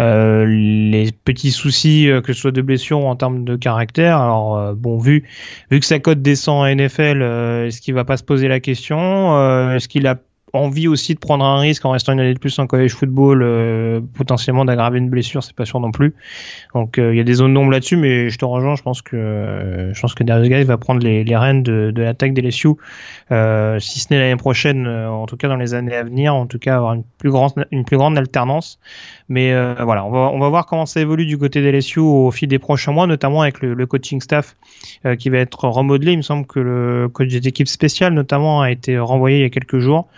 euh, les petits soucis que ce soit de blessure ou en termes de caractère. Alors bon, vu vu que sa cote descend à NFL, est-ce qu'il va pas se poser la question Est-ce qu'il a envie aussi de prendre un risque en restant une année de plus en college football, euh, potentiellement d'aggraver une blessure, c'est pas sûr non plus. Donc euh, il y a des zones d'ombre là-dessus, mais je te rejoins, je pense que euh, je pense que Darius Guy va prendre les, les rênes de, de l'attaque des LSU, si ce n'est l'année prochaine, en tout cas dans les années à venir, en tout cas avoir une plus grande une plus grande alternance. Mais voilà, on va on va voir comment ça évolue du côté des LSU au fil des prochains mois, notamment avec le, le coaching staff qui va être remodelé. Il me semble que le coach des équipes spéciales notamment a été renvoyé il y a quelques jours.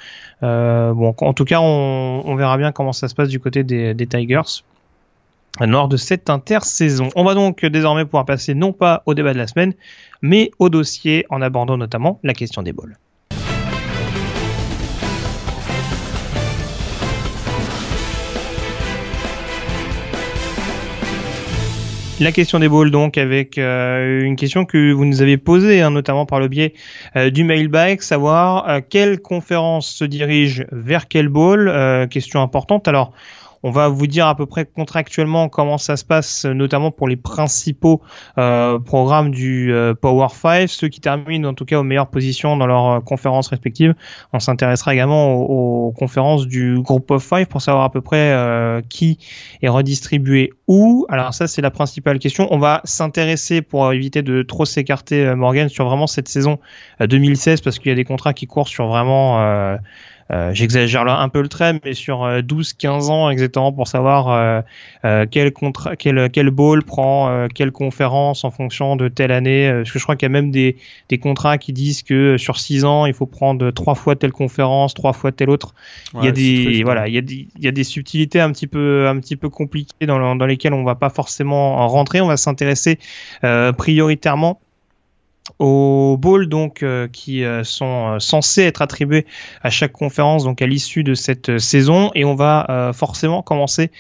Euh, bon, en tout cas, on, verra bien comment ça se passe du côté des, Tigers lors de cette intersaison. On va donc désormais pouvoir passer non pas au débat de la semaine, mais au dossier en abordant notamment la question des balls. La question des balls donc avec euh, une question que vous nous avez posée hein, notamment par le biais euh, du mailbag, savoir euh, quelle conférence se dirige vers quel ball. question importante. Alors on va vous dire à peu près contractuellement comment ça se passe, notamment pour les principaux euh, programmes du euh, Power 5, ceux qui terminent en tout cas aux meilleures positions dans leurs euh, conférences respectives. On s'intéressera également aux, conférences du Group of 5 pour savoir à peu près qui est redistribué où. Alors ça c'est la principale question. On va s'intéresser pour éviter de trop s'écarter Morgan sur vraiment cette saison 2016 parce qu'il y a des contrats qui courent sur vraiment euh, j'exagère là un peu le trait, mais sur 12-15 euh, ans exactement pour savoir euh, quel, contrat, quel, quel ball prend quelle conférence en fonction de telle année. parce que je crois qu'il y a même des, des contrats qui disent que sur 6 ans, il faut prendre trois fois telle conférence, trois fois telle autre. il y a des voilà, il y a des il y a des subtilités un petit peu un petit peu compliquées dans, dans lesquelles on va pas forcément rentrer. On va s'intéresser prioritairement aux balls donc euh, qui euh, sont euh, censés être attribués à chaque conférence donc à l'issue de cette saison et on va forcément commencer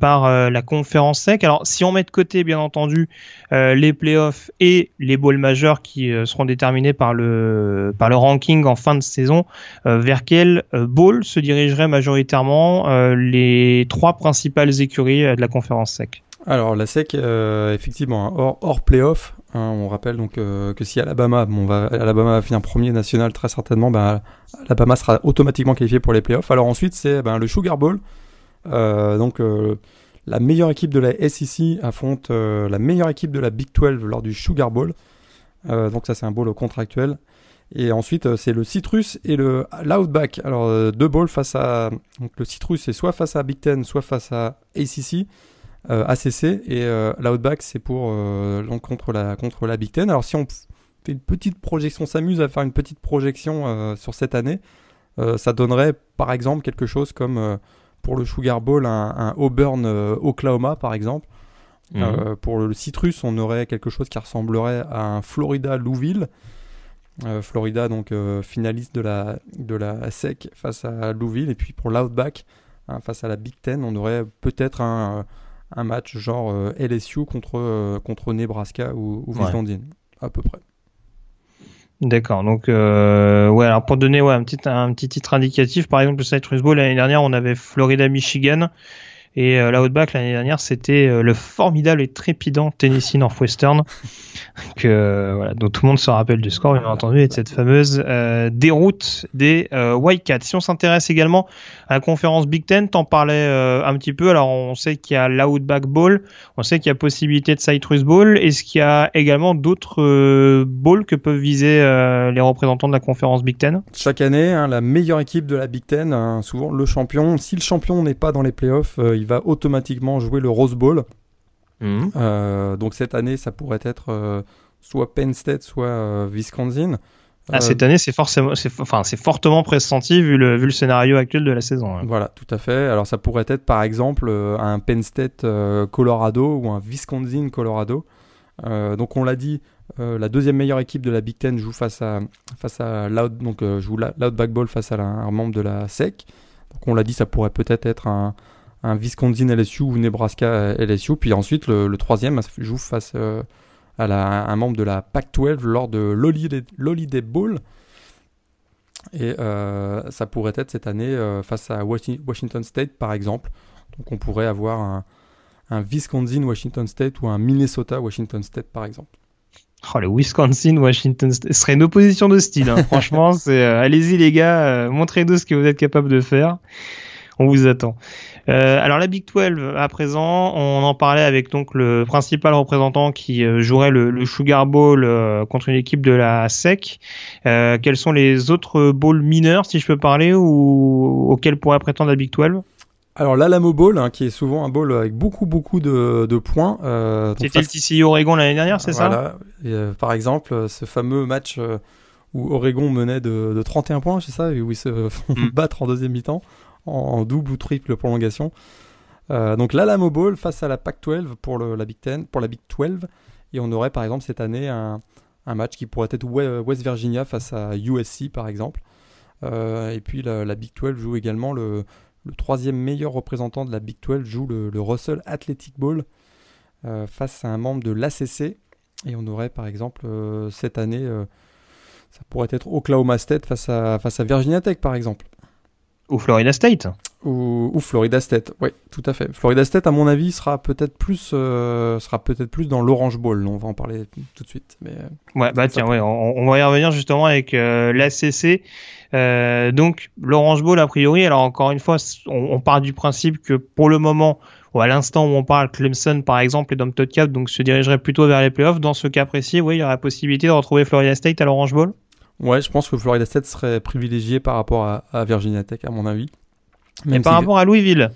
par la conférence sec. Alors si on met de côté bien entendu les playoffs et les balls majeurs qui seront déterminés par le par le ranking en fin de saison, vers quel ball se dirigeraient majoritairement les trois principales écuries de la conférence sec? Alors la SEC, effectivement, hors, hors playoff, Hein, on rappelle donc euh, que si Alabama, bon, va, Alabama va finir premier national très certainement, ben, Alabama sera automatiquement qualifié pour les playoffs. Alors ensuite c'est ben, le Sugar Bowl. Euh, donc euh, la meilleure équipe de la SEC affronte la meilleure équipe de la Big 12 lors du Sugar Bowl. donc ça c'est un bowl contractuel. Et ensuite c'est le Citrus et le l'Outback. Alors deux bowls face à donc le Citrus c'est soit face à Big Ten, soit face à ACC. Euh, ACC et euh, l'outback c'est pour euh, contre la contre la Big Ten. Alors si on fait une petite projection, s'amuse à faire une petite projection sur cette année, ça donnerait par exemple quelque chose comme pour le Sugar Bowl un, Auburn Oklahoma par exemple. Mhm. pour le Citrus, on aurait quelque chose qui ressemblerait à un Florida Louisville. Florida donc finaliste de la de la SEC face à Louisville et puis pour l'Outback hein, face à la Big Ten, on aurait peut-être un un match genre euh, LSU contre, euh, contre Nebraska ou, ou à peu près. D'accord. Donc, euh, ouais. Alors pour donner ouais, un petit un petit titre indicatif, par exemple le Citrus Bowl l'année dernière, on avait Florida Michigan et euh, la Outback l'année dernière, c'était euh, le formidable et trépidant Tennessee Northwestern, [laughs] que voilà, dont tout le monde se rappelle du score, bien entendu, et de cette fameuse euh, déroute des Wildcats. Si on s'intéresse également à la conférence Big Ten, t'en parlais un petit peu. Alors on sait qu'il y a l'Outback Bowl, on sait qu'il y a possibilité de Citrus Bowl. Est-ce qu'il y a également d'autres bowls que peuvent viser les représentants de la conférence Big Ten? Chaque année, hein, la meilleure équipe de la Big Ten, hein, souvent le champion. Si le champion n'est pas dans les playoffs, il va automatiquement jouer le Rose Bowl. Mhm. Euh, donc cette année, ça pourrait être euh, soit Penn State, soit euh, Wisconsin. Ah, cette année, c'est forcément, c'est enfin, c'est fortement pressenti vu le, vu le scénario actuel de la saison. Hein. Voilà, tout à fait. Alors ça pourrait être par exemple un Penn State Colorado ou un Wisconsin Colorado. donc on l'a dit, la deuxième meilleure équipe de la Big Ten joue face à face à Loud, donc joue l'Outback Bowl face à un membre de la SEC. Donc on l'a dit, ça pourrait peut-être être un, un Wisconsin LSU ou Nebraska LSU. Puis ensuite, le, troisième joue face euh, à, un membre de la Pac-12 lors de l'Holiday Bowl. Et ça pourrait être cette année face à Washington State, par exemple. Donc on pourrait avoir un, un Wisconsin-Washington State ou un Minnesota-Washington State, par exemple. Oh, le Wisconsin, Washington State. Ce serait une opposition de style. Hein. [laughs] Franchement, c'est euh, allez-y les gars, euh, montrez-nous ce que vous êtes capable de faire. On vous attend. Euh, alors la Big 12 à présent, on en parlait avec donc le principal représentant qui euh, jouerait le, le, Sugar Bowl contre une équipe de la SEC. quels sont les autres bowls mineurs, si je peux parler, ou auxquels pourrait prétendre la Big 12 alors l'Alamo Bowl, hein, qui est souvent un bowl avec beaucoup beaucoup de, de points. Euh, C'était le TCU Oregon l'année dernière, c'est ça? Euh, Par exemple, ce fameux match euh, où Oregon menait de, de 31 points, c'est ça, où ils se font mm. battre en deuxième mi-temps, en, double ou triple prolongation. Euh, donc l'Alamo Bowl face à la Pac-12 pour la Big Ten, pour la Big 12, et on aurait par exemple cette année un, match qui pourrait être West Virginia face à USC par exemple. et puis la, Big 12 joue également le troisième meilleur représentant de la Big 12 joue le, Russell Athletic Bowl euh, face à un membre de l'ACC. Et on aurait par exemple euh, cette année, euh, ça pourrait être Oklahoma State face à, face à Virginia Tech par exemple. Ou Florida State. Ou, Florida State, oui, tout à fait. Florida State, à mon avis, sera peut-être plus, sera peut-être plus dans l'Orange Bowl. On va en parler tout de suite. Mais, ouais, bah tiens, ouais, on, on, va y revenir justement avec l'ACC. Euh, donc l'Orange Bowl a priori, alors encore une fois, on, part du principe que pour le moment, ou à l'instant où on parle, Clemson par exemple et Dom Cap donc se dirigerait plutôt vers les playoffs. Dans ce cas précis, oui, il y aurait la possibilité de retrouver Florida State à l'Orange Bowl. Ouais, je pense que Florida State serait privilégié par rapport à, Virginia Tech à mon avis. Mais par rapport à Louisville.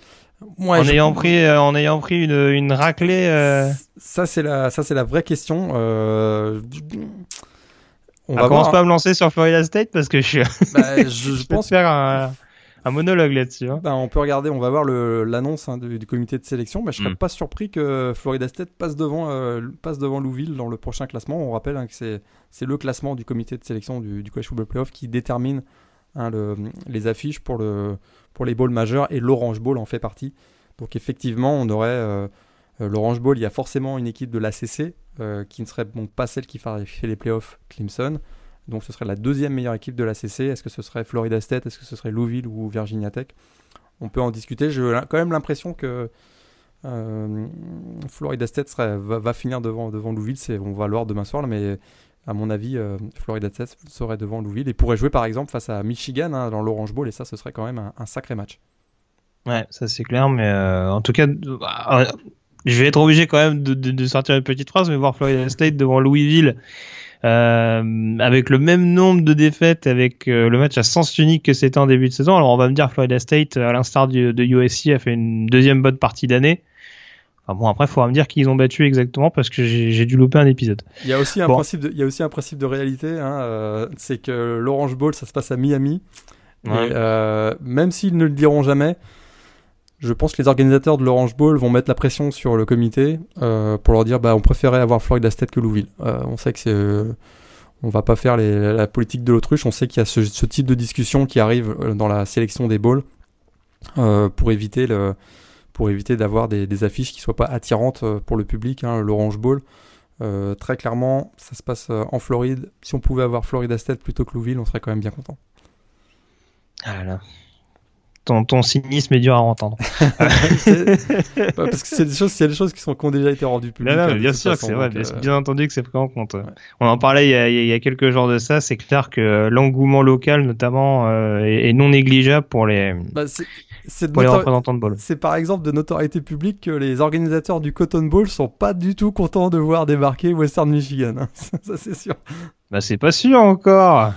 en, ayant pris, euh, en ayant pris une, une raclée. Euh, ça c'est la, ça la vraie question. Euh, on va commence pas à me lancer sur Florida State parce que je, bah, [laughs] je, pense faire un, monologue là-dessus. Hein. Bah, on peut regarder, on va voir l'annonce hein, du, comité de sélection. Mais je serais hmm. pas surpris que Florida State passe devant, euh, passe devant Louisville dans le prochain classement. On rappelle hein, que c'est le classement du comité de sélection du, du College Football Playoff qui détermine le, les affiches pour, le, pour les bowls majeurs et l'Orange Bowl en fait partie. Donc effectivement, on aurait euh, euh, l'Orange Bowl, il y a forcément une équipe de l'ACC euh, qui ne serait donc pas celle qui fait les playoffs Clemson. Donc ce serait la deuxième meilleure équipe de l'ACC. Est-ce que ce serait Florida State? Est-ce que ce serait Louisville ou Virginia Tech? On peut en discuter. J'ai quand même l'impression que euh, Florida State va, finir devant, Louisville. On va le voir demain soir, mais à mon avis, Florida State serait devant Louisville et pourrait jouer par exemple face à Michigan hein, dans l'Orange Bowl. Et ça, ce serait quand même un, sacré match. Ouais, ça c'est clair, mais en tout cas, bah, je vais être obligé quand même de, de, sortir une petite phrase, mais voir Florida State devant Louisville euh, avec le même nombre de défaites, avec euh, le match à sens unique que c'était en début de saison. Alors on va me dire Florida State, à l'instar de USC, a fait une deuxième bonne partie d'année. Enfin bon, après, il faudra me dire qu'ils ont battu exactement parce que j'ai dû louper un épisode. Il y a aussi un, principe, de, il y a aussi un principe de réalité, hein, euh, c'est que l'Orange Bowl, ça se passe à Miami. Euh, même s'ils ne le diront jamais, je pense que les organisateurs de l'Orange Bowl vont mettre la pression sur le comité euh, pour leur dire bah on préférait avoir Florida State que Louisville. Euh, on sait que c'est euh, on va pas faire la politique de l'autruche. On sait qu'il y a ce, type de discussion qui arrive dans la sélection des bowls pour éviter le pour éviter d'avoir des, affiches qui soient pas attirantes pour le public. Hein, L'Orange Bowl. très clairement, ça se passe en Floride. Si on pouvait avoir Florida State plutôt que Louisville, on serait quand même bien content. Ah là ton, ton cynisme est dur à entendre. [laughs] parce que c'est des choses, a des choses qui sont qui ont déjà été rendues publiques. Hein, bien sûr c'est vrai, euh, bien entendu que c'est pris en compte. On en parlait il y, a, il y, a, quelques jours de ça. C'est clair que l'engouement local, notamment, euh, est, non négligeable pour les. Bah, c'est pour les représentants de bowl. C'est par exemple de notoriété publique que les organisateurs du Cotton Bowl sont pas du tout contents de voir débarquer Western Michigan. Hein. [laughs] ça c'est sûr. Bah c'est pas sûr encore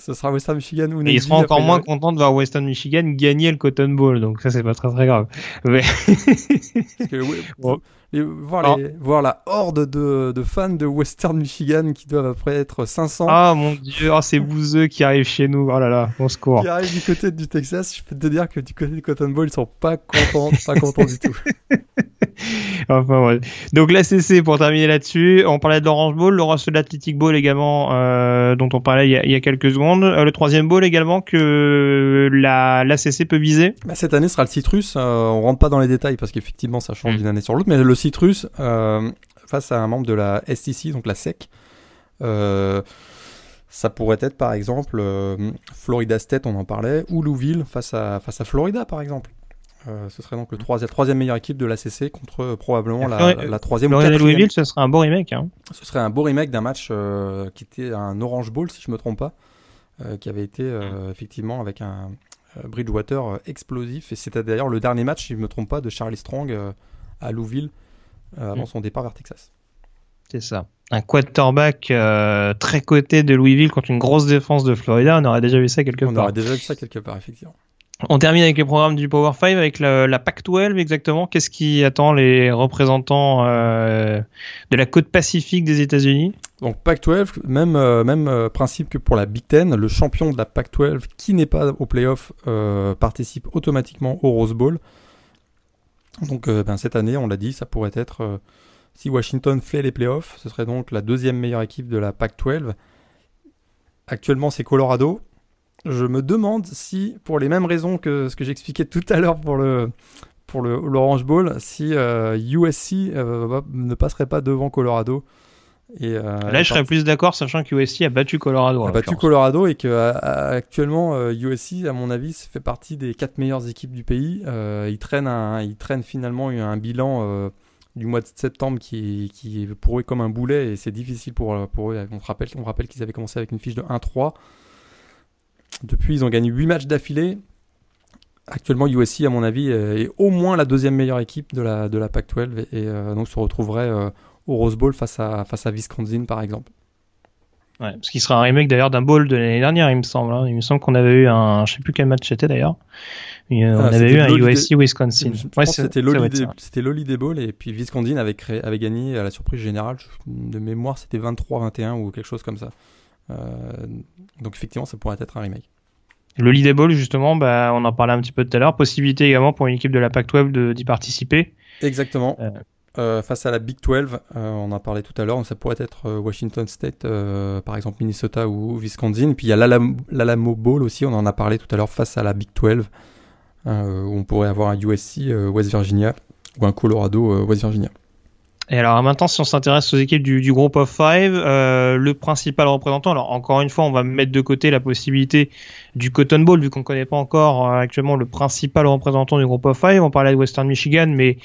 ce sera Western Michigan ou Et ils seront encore moins contents de voir Western Michigan gagner le Cotton Bowl, donc ça c'est pas très très grave. Mais... [laughs] voir, les, voir, la horde de, de, fans de Western Michigan qui doivent après être 500. Ah mon dieu, oh, ces bouseux qui arrivent chez nous, oh là là, on se court. Qui arrivent du côté du Texas, je peux te dire que du côté du Cotton Bowl, ils sont pas contents, pas contents du tout. [laughs] enfin ouais. Donc la CC pour terminer là-dessus, on parlait de l'Orange Bowl, reste de l'Athletic Bowl également, euh, dont on parlait il y, a, il y a quelques secondes, euh, le troisième bowl également que la l'ACC peut viser. Bah, cette année sera le Citrus, euh, on rentre pas dans les détails parce qu'effectivement ça change mm. d'une année sur l'autre, mais le Citrus euh, face à un membre de la STC, donc la SEC. Euh, Ça pourrait être par exemple Florida State, on en parlait, ou Louisville face à, face à Florida par exemple. ce serait donc le troisième, la troisième meilleure équipe de la CC contre probablement la, la, troisième Florida Louisville, ce serait un beau remake. Hein. Ce serait un beau remake d'un match qui était un Orange Bowl, si je me trompe pas, qui avait été effectivement avec un, euh, Bridgewater euh, explosif. Et c'était d'ailleurs le dernier match, si je ne me trompe pas, de Charlie Strong euh, à Louisville avant mm. son départ vers Texas. C'est ça. Un quarterback très coté de Louisville contre une grosse défense de Florida, on aurait déjà vu ça quelque part. On aurait déjà vu ça quelque part, effectivement. On termine avec les programmes du Power 5, avec la, Pac-12 exactement. Qu'est-ce qui attend les représentants de la côte pacifique des États-Unis? Donc Pac-12, même, euh, même euh, principe que pour la Big Ten, le champion de la Pac-12 qui n'est pas au playoff euh, participe automatiquement au Rose Bowl. Donc ben, cette année, on l'a dit, ça pourrait être, si Washington fait les playoffs, ce serait donc la deuxième meilleure équipe de la Pac-12. Actuellement, c'est Colorado. Je me demande si, pour les mêmes raisons que ce que j'expliquais tout à l'heure pour le pour l'Orange Bowl, si USC ne passerait pas devant Colorado et, euh, Là, je serais plus d'accord, sachant que USC a battu Colorado. A battu Colorado et que actuellement USC, à mon avis, fait partie des quatre meilleures équipes du pays. Euh, ils traînent, un, ils traînent finalement un bilan euh, du mois de septembre qui, qui est pour eux comme un boulet et c'est difficile pour, pour eux. On rappelle, on rappelle qu'ils avaient commencé avec une fiche de 1-3. Depuis, ils ont gagné 8 matchs d'affilée. Actuellement, USC, à mon avis, est au moins la deuxième meilleure équipe de la, de la Pac-12 et donc se retrouverait au Rose Bowl face à, face à Wisconsin, par exemple. Ouais, ce qui sera un remake d'ailleurs d'un bowl de l'année dernière, il me semble. Hein. Il me semble qu'on avait eu un, je sais plus quel match c'était d'ailleurs. Euh, on ah, avait eu un USC Wisconsin. Ouais, c'était l'Holiday Bowl et puis Wisconsin avait, créé, avait gagné à la surprise générale. De mémoire, c'était 23-21 ou quelque chose comme ça. Euh, donc effectivement, ça pourrait être un remake. Le Bowl, justement, bah, on en parlait un petit peu tout à l'heure. Possibilité également pour une équipe de la Pac-12 d'y participer. Exactement. Euh, euh, face à la Big 12, euh, on en parlait tout à l'heure, ça pourrait être euh, Washington State, par exemple Minnesota ou Wisconsin. Puis il y a l'Alamo Bowl aussi, on en a parlé tout à l'heure, face à la Big 12, où on pourrait avoir un USC West Virginia ou un Colorado West Virginia. Et alors maintenant, si on s'intéresse aux équipes du, du groupe of five, le principal représentant, alors encore une fois, on va mettre de côté la possibilité du Cotton Bowl, vu qu'on ne connaît pas encore actuellement le principal représentant du groupe of five. On parlait de Western Michigan, mais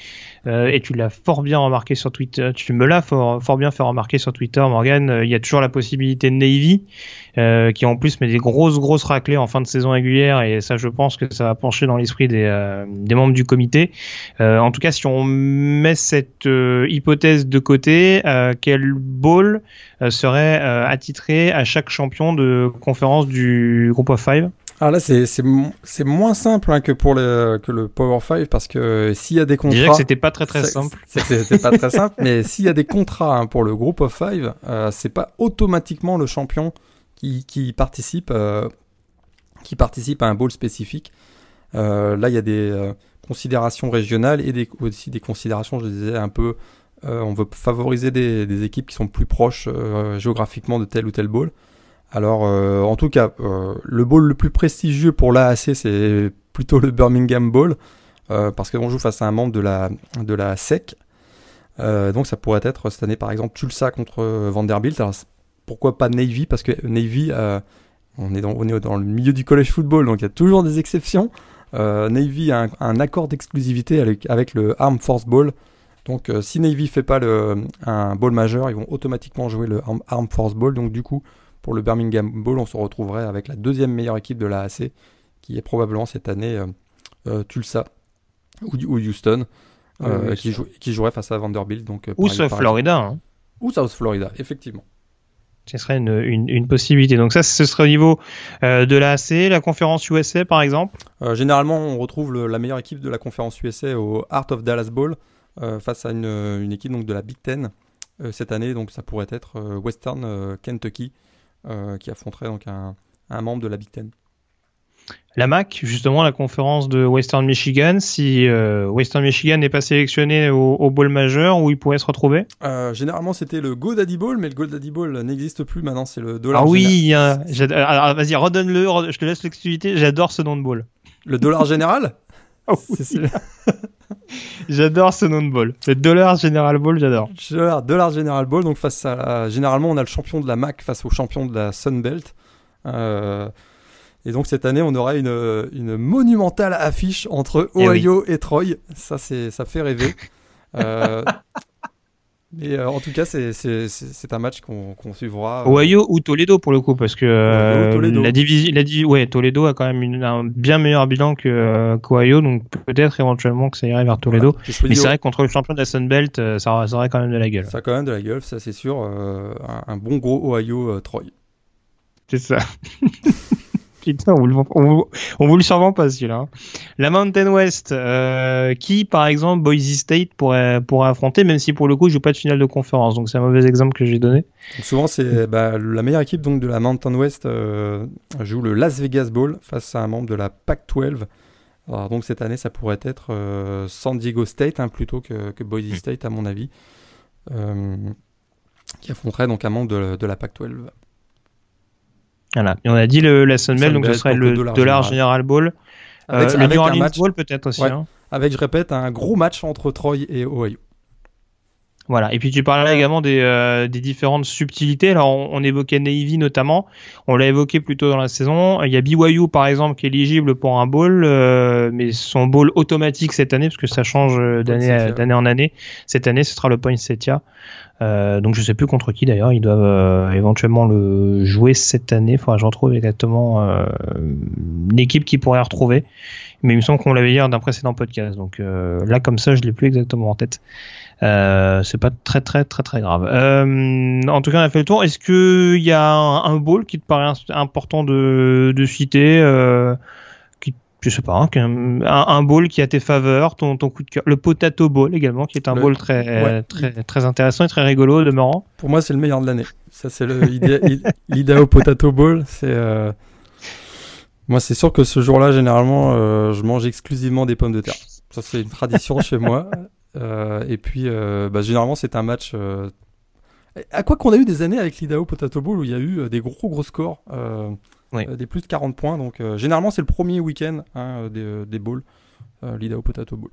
euh, et tu l'as fort bien remarqué sur Twitter, tu me l'as fort, bien fait remarquer sur Twitter, Morgan. Euh, il y a toujours la possibilité de Navy, euh, qui en plus met des grosses grosses raclées en fin de saison régulière, et ça, je pense que ça va pencher dans l'esprit des, des membres du comité. en tout cas, si on met cette hypothèse de côté, quel bowl serait attitré à chaque champion de conférence du groupe of five? Alors là, c'est moins simple hein, que pour le, que le Power 5 parce que s'il y a des contrats. Déjà que c'était pas très très simple. C'était pas très simple, mais s'il y a des contrats hein, pour le Group of 5, euh, c'est pas automatiquement le champion qui, qui participe, euh, qui participe à un bowl spécifique. Euh, là, il y a des euh, considérations régionales et des, aussi des considérations, je disais, un peu. Euh, on veut favoriser des, des, équipes qui sont plus proches géographiquement de tel ou tel bowl. Alors, euh, en tout cas, euh, le bowl le plus prestigieux pour l'AAC, c'est plutôt le Birmingham Bowl, euh, parce qu'on joue face à un membre de la, SEC. donc, ça pourrait être cette année, par exemple, Tulsa contre Vanderbilt. Alors, pourquoi pas Navy? Parce que Navy, on, est dans, le milieu du college football, donc il y a toujours des exceptions. Navy a un, accord d'exclusivité avec, le Armed Force Bowl. Donc, si Navy fait pas un bowl majeur, ils vont automatiquement jouer le Armed Force Bowl. Donc, du coup, pour le Birmingham Bowl, on se retrouverait avec la deuxième meilleure équipe de la AC, qui est probablement cette année euh, euh, Tulsa ou, Houston, euh, qui, qui, jouerait face à Vanderbilt. Donc, ou South Florida. Hein. Ou South Florida, effectivement. Ce serait une, une, possibilité. Donc ça, ce serait au niveau de la AC, la conférence USA par exemple? Généralement, on retrouve la meilleure équipe de la conférence USA au Art of Dallas Bowl face à une, une, équipe donc, de la Big Ten cette année. Donc ça pourrait être Western Kentucky qui affronterait donc un, membre de la Big Ten. La MAC, justement, la conférence de Western Michigan, si euh, Western Michigan n'est pas sélectionné au, bowl majeur, où il pourrait se retrouver? Euh, Généralement, c'était le GoDaddy Bowl, mais le GoDaddy Bowl n'existe plus maintenant, c'est le dollar. Ah oui, vas-y, redonne-le, je te laisse l'exclusivité, j'adore ce nom de bowl. Le dollar général? [laughs] oh, [laughs] j'adore ce nom de ball. Le Dollar General Ball, j'adore. Dollar General Ball. Donc face à, généralement, on a le champion de la MAC face au champion de la Sunbelt. Euh, et donc cette année, on aura une, une monumentale affiche entre eh Ohio et, Troy. Ça, c'est, ça fait rêver. euh, mais euh, en tout cas, c'est, un match qu'on, suivra. Euh, Ohio ou Toledo pour le coup, parce que euh, la division, la ouais, Toledo a quand même un bien meilleur bilan que qu'Ohio, donc peut-être éventuellement que ça irait vers Toledo. mais c'est vrai que contre le champion de la Sunbelt, ça, ça aurait quand même de la gueule. Ça a quand même de la gueule, ça c'est sûr. Un, un, bon gros Ohio Troy. C'est ça. [laughs] Putain, on vous, le survend pas celui-là. Hein. La Mountain West, euh, qui par exemple Boise State pourrait, pourrait affronter, même si pour le coup je joue pas de finale de conférence, donc c'est un mauvais exemple que j'ai donné. souvent c'est bah, la meilleure équipe donc de la Mountain West euh, joue le Las Vegas Bowl face à un membre de la Pac-12. Alors, donc cette année ça pourrait être euh, San Diego State hein, plutôt que, que, Boise. State à mon avis, qui affronterait donc un membre de, de la Pac-12. Voilà. Et on a dit le, la Sunbelt, donc ce serait le dollar, General Ball. Avec, euh, le New Orleans Bowl peut-être aussi. Hein. Avec, je répète, un gros match entre Troy et Ohio. Voilà. Et puis tu parlais également des, euh, des différentes subtilités. Alors on, évoquait Navy notamment. On l'a évoqué plus tôt dans la saison. Il y a BYU par exemple qui est éligible pour un bowl, euh, mais son bowl automatique cette année parce que ça change d'année d'année en année. Cette année, ce sera le Poinsettia. Euh, donc je sais plus contre qui d'ailleurs, ils doivent euh, éventuellement le jouer cette année. Faudra que je retrouve exactement euh, l'équipe qui pourrait retrouver. Mais il me semble qu'on l'avait dit d'un précédent podcast. Donc euh, là comme ça, je l'ai plus exactement en tête. Euh, c'est pas très très très très grave. en tout cas, on a fait le tour. Est-ce qu'il y a un, un, ball qui te paraît important de, de citer je sais pas, hein, un, un, bowl qui a tes faveurs, ton, ton coup de cœur? Le potato bowl également, qui est un bowl très, très, très intéressant et très rigolo demeurant. Pour moi, c'est le meilleur de l'année. Ça, c'est l'Idaho Potato Bowl. C'est, euh, Moi, c'est sûr que ce jour-là, généralement, euh, je mange exclusivement des pommes de terre. Ça, c'est une tradition chez moi. Euh, et puis, bah, généralement, c'est un match. À quoi qu'on a eu des années avec l'Idaho Potato Bowl où il y a eu des gros gros scores. Euh, des plus de 40 points. Donc, euh, généralement, c'est le premier week-end hein, des, des bowls, euh, l'Idaho Potato Bowl.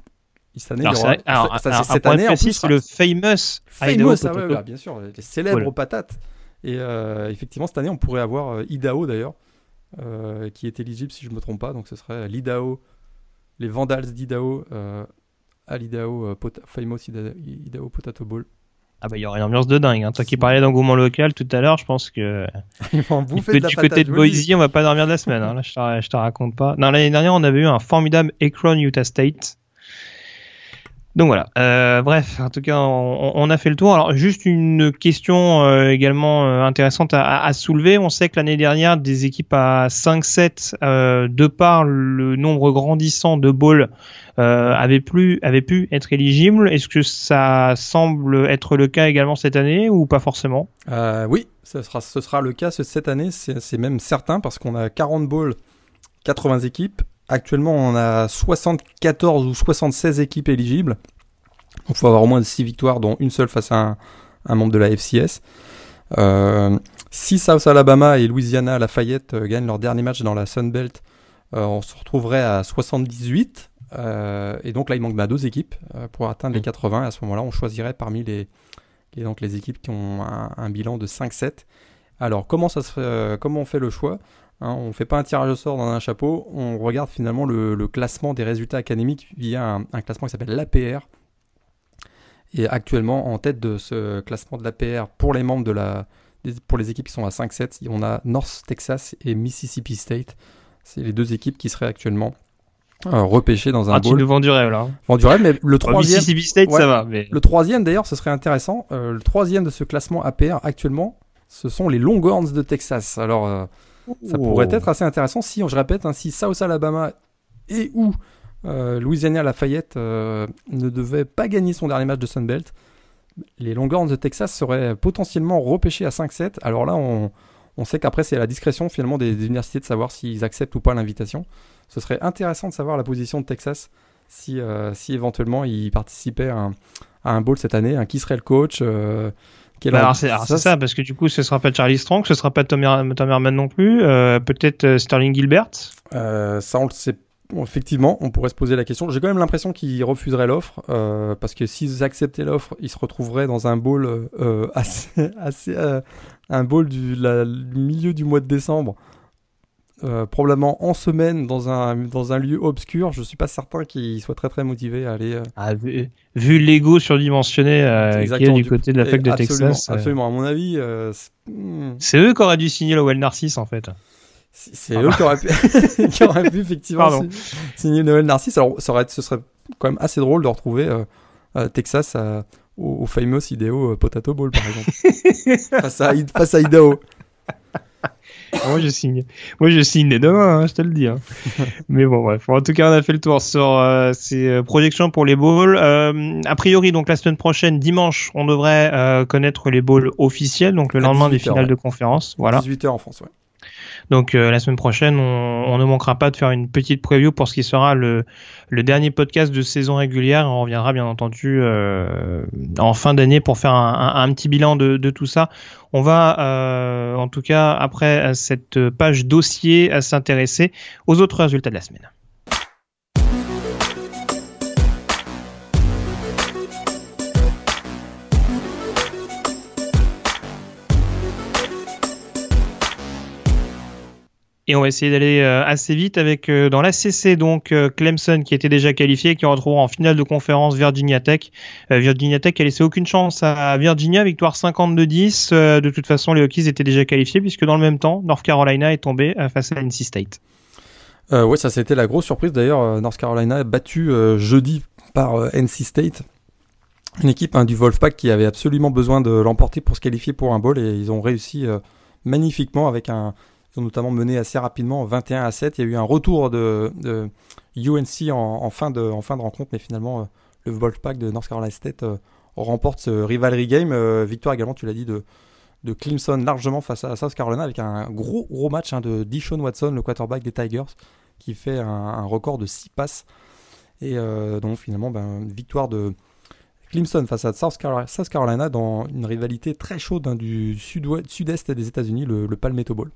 Cette année, alors, cette année, en plus, c'est le famous, famous ah ouais, bien sûr, les célèbres patates. Et effectivement, cette année, on pourrait avoir Idaho d'ailleurs, qui est éligible si je ne me trompe pas. Donc, ce serait l'Idaho, les Vandals d'Idaho à l'Idaho, famous Idaho Potato Bowl. Ah bah il y aurait une ambiance de dingue. Hein. Toi qui parlais d'engouement local tout à l'heure, je pense que [laughs] Ils vont bouffer du côté de Boise, on va pas dormir de la semaine. Hein. Là, je te, je te raconte pas. Non, l'année dernière, on avait eu un formidable Akron Utah State. Donc voilà. Euh, bref, en tout cas, on, on, a fait le tour. Alors juste une question euh, également euh, intéressante à, à, soulever. On sait que l'année dernière, des équipes à 5-7, euh, de par le nombre grandissant de balls euh, avait, plus, avait pu être éligible. Est-ce que ça semble être le cas également cette année ou pas forcément? Euh, Oui, ce sera, ce sera le cas cette année, c'est même certain parce qu'on a 40 balls, 80 équipes. Actuellement, on a 74 ou 76 équipes éligibles. Il faut avoir au moins 6 victoires, dont une seule face à un, membre de la FCS. Euh, si South Alabama et Louisiana Lafayette euh, gagnent leur dernier match dans la Sun Belt, on se retrouverait à 78. Euh, et donc là, il manque bah, deux équipes euh, pour atteindre les 80. Mm. Et à ce moment-là, on choisirait parmi les, donc les équipes qui ont un, bilan de 5-7. Alors, comment, ça se, euh, comment on fait le choix hein, On ne fait pas un tirage au sort dans un chapeau. On regarde finalement le, classement des résultats académiques via un, classement qui s'appelle l'APR. Et actuellement, en tête de ce classement de l'APR pour les membres de la, pour les équipes qui sont à 5-7, on a North Texas et Mississippi State. C'est les deux équipes qui seraient actuellement repêché dans un ah, bowl. Tu nous vends du rêve là. Vends du rêve, mais le troisième. Mississippi State, ça va. Mais... Le troisième d'ailleurs, ce serait intéressant. Euh, le troisième de ce classement APR actuellement, ce sont les Longhorns de Texas. Alors, euh, ça pourrait être assez intéressant si, je répète, hein, si South Alabama et ou euh, Louisiana Lafayette ne devaient pas gagner son dernier match de Sunbelt, les Longhorns de Texas seraient potentiellement repêchés à 5-7. Alors là, on, on sait qu'après, c'est à la discrétion finalement des, des universités de savoir s'ils acceptent ou pas l'invitation ce serait intéressant de savoir la position de Texas si, euh, si éventuellement il participait à un, bowl cette année. Hein. qui serait le coach euh, bah, alors c'est ça, parce que du coup, ce sera pas Charlie Strong, ce sera pas Tom, Tom Herman non plus, euh, peut-être Sterling Gilbert. ça, on le sait effectivement, on pourrait se poser la question. J'ai quand même l'impression qu'ils refuseraient l'offre, euh, parce que s'ils acceptaient l'offre, ils se retrouveraient dans un bowl [laughs] assez, assez un bowl du, milieu du mois de décembre, probablement en semaine dans un dans un lieu obscur. Je suis pas certain qu'ils soient très très motivés à aller. Ah, vu, l'ego surdimensionné qui est du, côté de la fac de Texas. Absolument, à mon avis. Hmm. C'est eux qui auraient dû signer le Well Narcisse en fait. C'est eux qui auraient, pu, [laughs] qui auraient pu effectivement signer Noël Narcisse. Alors, ça aurait, ce serait quand même assez drôle de retrouver euh, euh, Texas au, fameux Ideo euh, Potato Bowl, par exemple. [laughs] face, à, face à Idaho. [laughs] Moi je signe. Moi je signe dès demain, hein, je te le dis. Hein. [laughs] Mais bon bref. En tout cas on a fait le tour sur ces projections pour les bowls. a priori donc la semaine prochaine, dimanche, on devrait connaître les bowls officiels, donc le lendemain des finales de conférence. Voilà. 18h en France, ouais. Donc euh, la semaine prochaine, on, ne manquera pas de faire une petite preview pour ce qui sera le, dernier podcast de saison régulière. On reviendra bien entendu euh, en fin d'année pour faire un, petit bilan de, tout ça. On va euh, en tout cas après cette page dossier s'intéresser aux autres résultats de la semaine. Et on va essayer d'aller euh, assez vite avec euh, dans l'ACC donc euh, Clemson qui était déjà qualifié, qui retrouvera en finale de conférence Virginia Tech. Virginia Tech a laissé aucune chance à Virginia, victoire 52-10. de toute façon, les Hokies étaient déjà qualifiés puisque dans le même temps, North Carolina est tombé face à NC State. Oui, ça c'était la grosse surprise d'ailleurs. North Carolina battu jeudi par NC State. Une équipe hein, du Wolfpack qui avait absolument besoin de l'emporter pour se qualifier pour un bowl et ils ont réussi magnifiquement avec un, ils ont notamment mené assez rapidement 21 à 7. Il y a eu un retour de, UNC en, fin de, en fin de rencontre, mais finalement, euh, le Wolfpack de North Carolina State euh, remporte ce rivalry game. Euh, victoire également, tu l'as dit, de, de Clemson largement face à South Carolina avec un gros, gros match hein, de Dishon Watson, le quarterback des Tigers, qui fait un, record de 6 passes. Et donc finalement, ben, victoire de Clemson face à South Carolina, dans une rivalité très chaude hein, du sud-est des États-Unis, le, le Palmetto Bowl.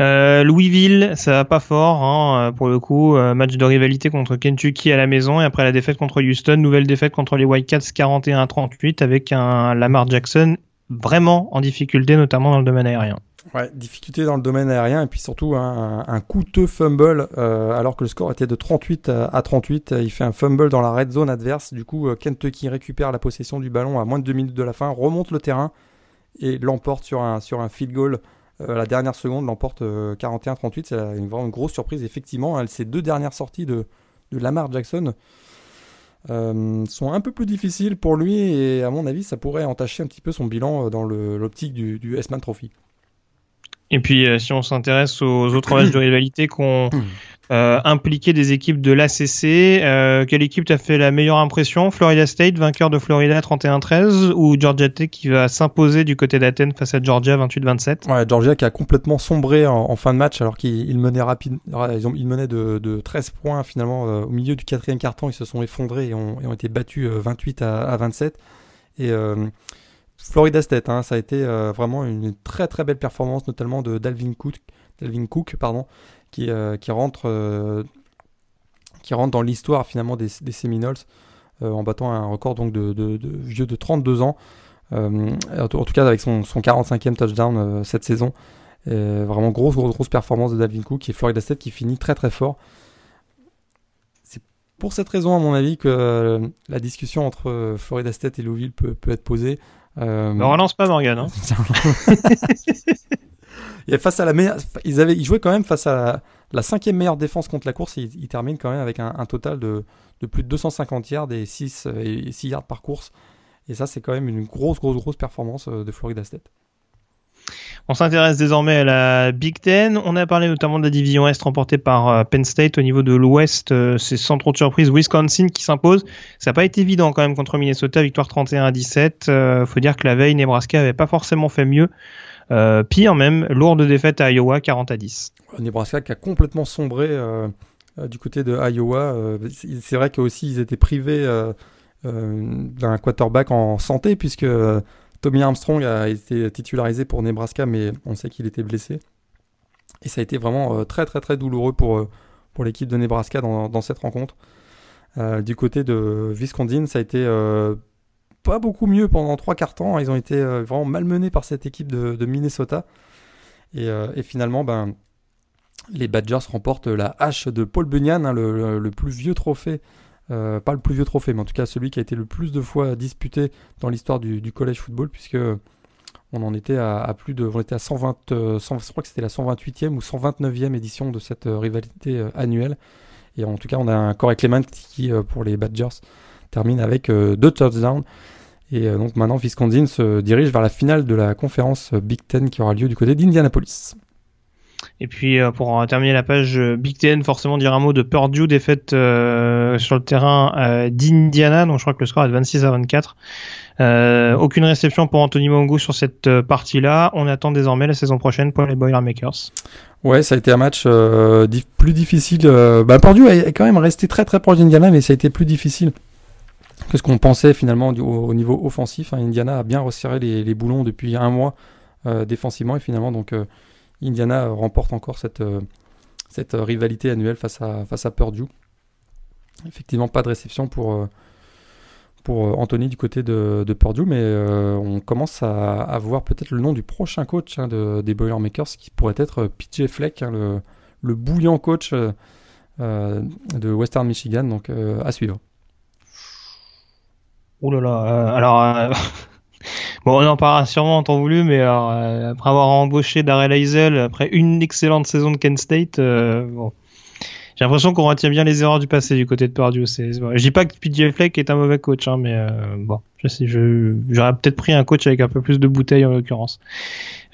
Euh, Louisville, ça va pas fort hein, pour le coup. Euh, match de rivalité contre Kentucky à la maison et après la défaite contre Houston, nouvelle défaite contre les Whitecats 41-38 avec un Lamar Jackson vraiment en difficulté, notamment dans le domaine aérien. Ouais, difficulté dans le domaine aérien et puis surtout un, coûteux fumble euh, alors que le score était de 38 à 38. Il fait un fumble dans la red zone adverse. Du coup, Kentucky récupère la possession du ballon à moins de 2 minutes de la fin, remonte le terrain et l'emporte sur un, sur un field goal euh, la dernière seconde l'emporte 41-38. Euh, c'est une, vraiment grosse surprise. Effectivement, ces deux dernières sorties de, Lamar Jackson euh, sont un peu plus difficiles pour lui et à mon avis, ça pourrait entacher un petit peu son bilan dans l'optique du, du S-Man Trophy. Et puis, si on s'intéresse aux autres matchs de rivalité qu'on euh, impliquer des équipes de l'ACC. Euh, quelle équipe t'a fait la meilleure impression? Florida State, vainqueur de Florida 31-13, ou Georgia Tech qui va s'imposer du côté d'Athènes face à Georgia 28-27 Ouais, Georgia qui a complètement sombré en, fin de match alors qu'ils menaient rapide, ils, ont, ils menaient de, de 13 points finalement euh, au milieu du quatrième carton, ils se sont effondrés et ont, et ont été battus 28 à, à 27. Et Florida State, hein, ça a été vraiment une très très belle performance, notamment de Dalvin Cook, Dalvin Cook pardon, qui, euh, rentre, euh, qui rentre dans l'histoire finalement des, Seminoles euh, en battant un record donc de, de, vieux de 32 ans. en tout cas avec son, son 45e touchdown cette saison. vraiment grosse, grosse, performance de Dalvin Cook et Florida State qui finit très très fort. C'est pour cette raison, à mon avis, que la discussion entre Florida State et Louisville peut être posée. Euh... Ne relance pas Morgan. Hein. [laughs] [laughs] face à la ils, avaient, ils jouaient quand même face à la, cinquième meilleure défense contre la course. Et ils, terminent quand même avec un, total de, plus de 250 yards et 6, et 6 yards par course. Et ça, c'est quand même une grosse, grosse, grosse performance euh, de Florida State. On s'intéresse désormais à la Big Ten. On a parlé notamment de la division Est remportée par euh, Penn State au niveau de l'Ouest. Euh, c'est sans trop de surprise Wisconsin qui s'impose. Ça n'a pas été évident quand même contre Minnesota, victoire 31 à 17. Il faut dire que la veille, Nebraska avait pas forcément fait mieux. Euh, pire même, lourde défaite à Iowa, 40 à 10. Nebraska qui a complètement sombré euh, euh, du côté de Iowa. c'est vrai qu'aussi ils étaient privés d'un quarterback en santé puisque Tommy Armstrong a été titularisé pour Nebraska, mais on sait qu'il était blessé. Et ça a été vraiment très très très douloureux pour, pour l'équipe de Nebraska dans, cette rencontre. du côté de Wisconsin, ça a été pas beaucoup mieux pendant trois quarts temps. Ils ont été vraiment malmenés par cette équipe de, Minnesota. Et, finalement, ben, les Badgers remportent la hache de Paul Bunyan, hein, le, plus vieux trophée euh, pas le plus vieux trophée, mais en tout cas celui qui a été le plus de fois disputé dans l'histoire du, college football, puisque on en était à, plus de, on était à 120, euh, je crois que c'était la 128e ou 129e édition de cette euh, rivalité annuelle. Et en tout cas, on a un Corey Clement qui, pour les Badgers, termine avec deux touchdowns. Et donc maintenant, Wisconsin se dirige vers la finale de la conférence Big Ten qui aura lieu du côté d'Indianapolis. Et puis euh, pour terminer la page euh, Big Ten, forcément dire un mot de Purdue, défaite euh, sur le terrain d'Indiana, donc je crois que le score est de 26 à 24. aucune réception pour Anthony Mongo sur cette partie-là. On attend désormais la saison prochaine pour les Boilermakers. Ouais, ça a été un match plus difficile. Bah, Purdue est quand même resté très très proche d'Indiana, mais ça a été plus difficile que ce qu'on pensait finalement au, niveau offensif. Hein. Indiana a bien resserré les, les, boulons depuis un mois défensivement et finalement donc Indiana remporte encore cette, euh, cette rivalité annuelle face à, face Purdue. Effectivement, pas de réception pour, euh, euh, Anthony du côté de, Purdue, mais on commence à, voir peut-être le nom du prochain coach hein, de, des Boilermakers qui pourrait être PJ Fleck, hein, le, le, bouillant coach de Western Michigan, donc à suivre. Là là, alors [laughs] Bon, on en parlera sûrement en temps voulu, mais euh, après avoir embauché Darrell Eisel, après une excellente saison de Kent State, euh, j'ai l'impression qu'on retient bien les erreurs du passé du côté de Purdue. C'est, je dis pas que PJ Fleck est un mauvais coach, hein, mais euh, bon, je sais, j'aurais peut-être pris un coach avec un peu plus de bouteilles en l'occurrence.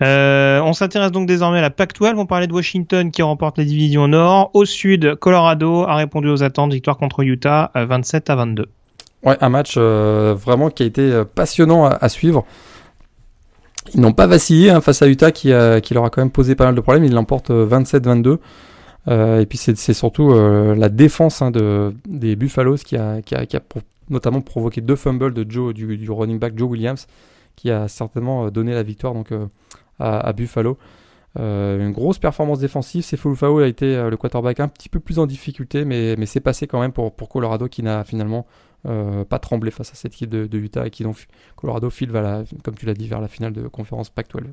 on s'intéresse donc désormais à la Pac-12. On parlait de Washington qui remporte la division Nord. Au sud, Colorado a répondu aux attentes, victoire contre Utah, 27 à 22. Ouais, un match euh, vraiment qui a été euh, passionnant à, suivre. Ils n'ont pas vacillé hein, face à Utah qui, qui, leur a quand même posé pas mal de problèmes. Ils l'emportent 27-22. Euh, et puis c'est surtout la défense hein, de, des Buffaloes qui a, qui a, qui a notamment provoqué deux fumbles de Joe, du, du, running back Joe Williams qui a certainement donné la victoire donc, à, Buffalo. Une grosse performance défensive. C'est Fulfao a été le quarterback un petit peu plus en difficulté, mais, mais c'est passé quand même pour, pour Colorado qui n'a finalement euh, pas trembler face à cette équipe de, Utah et qui donc Colorado file comme tu l'as dit vers la finale de conférence Pac-12.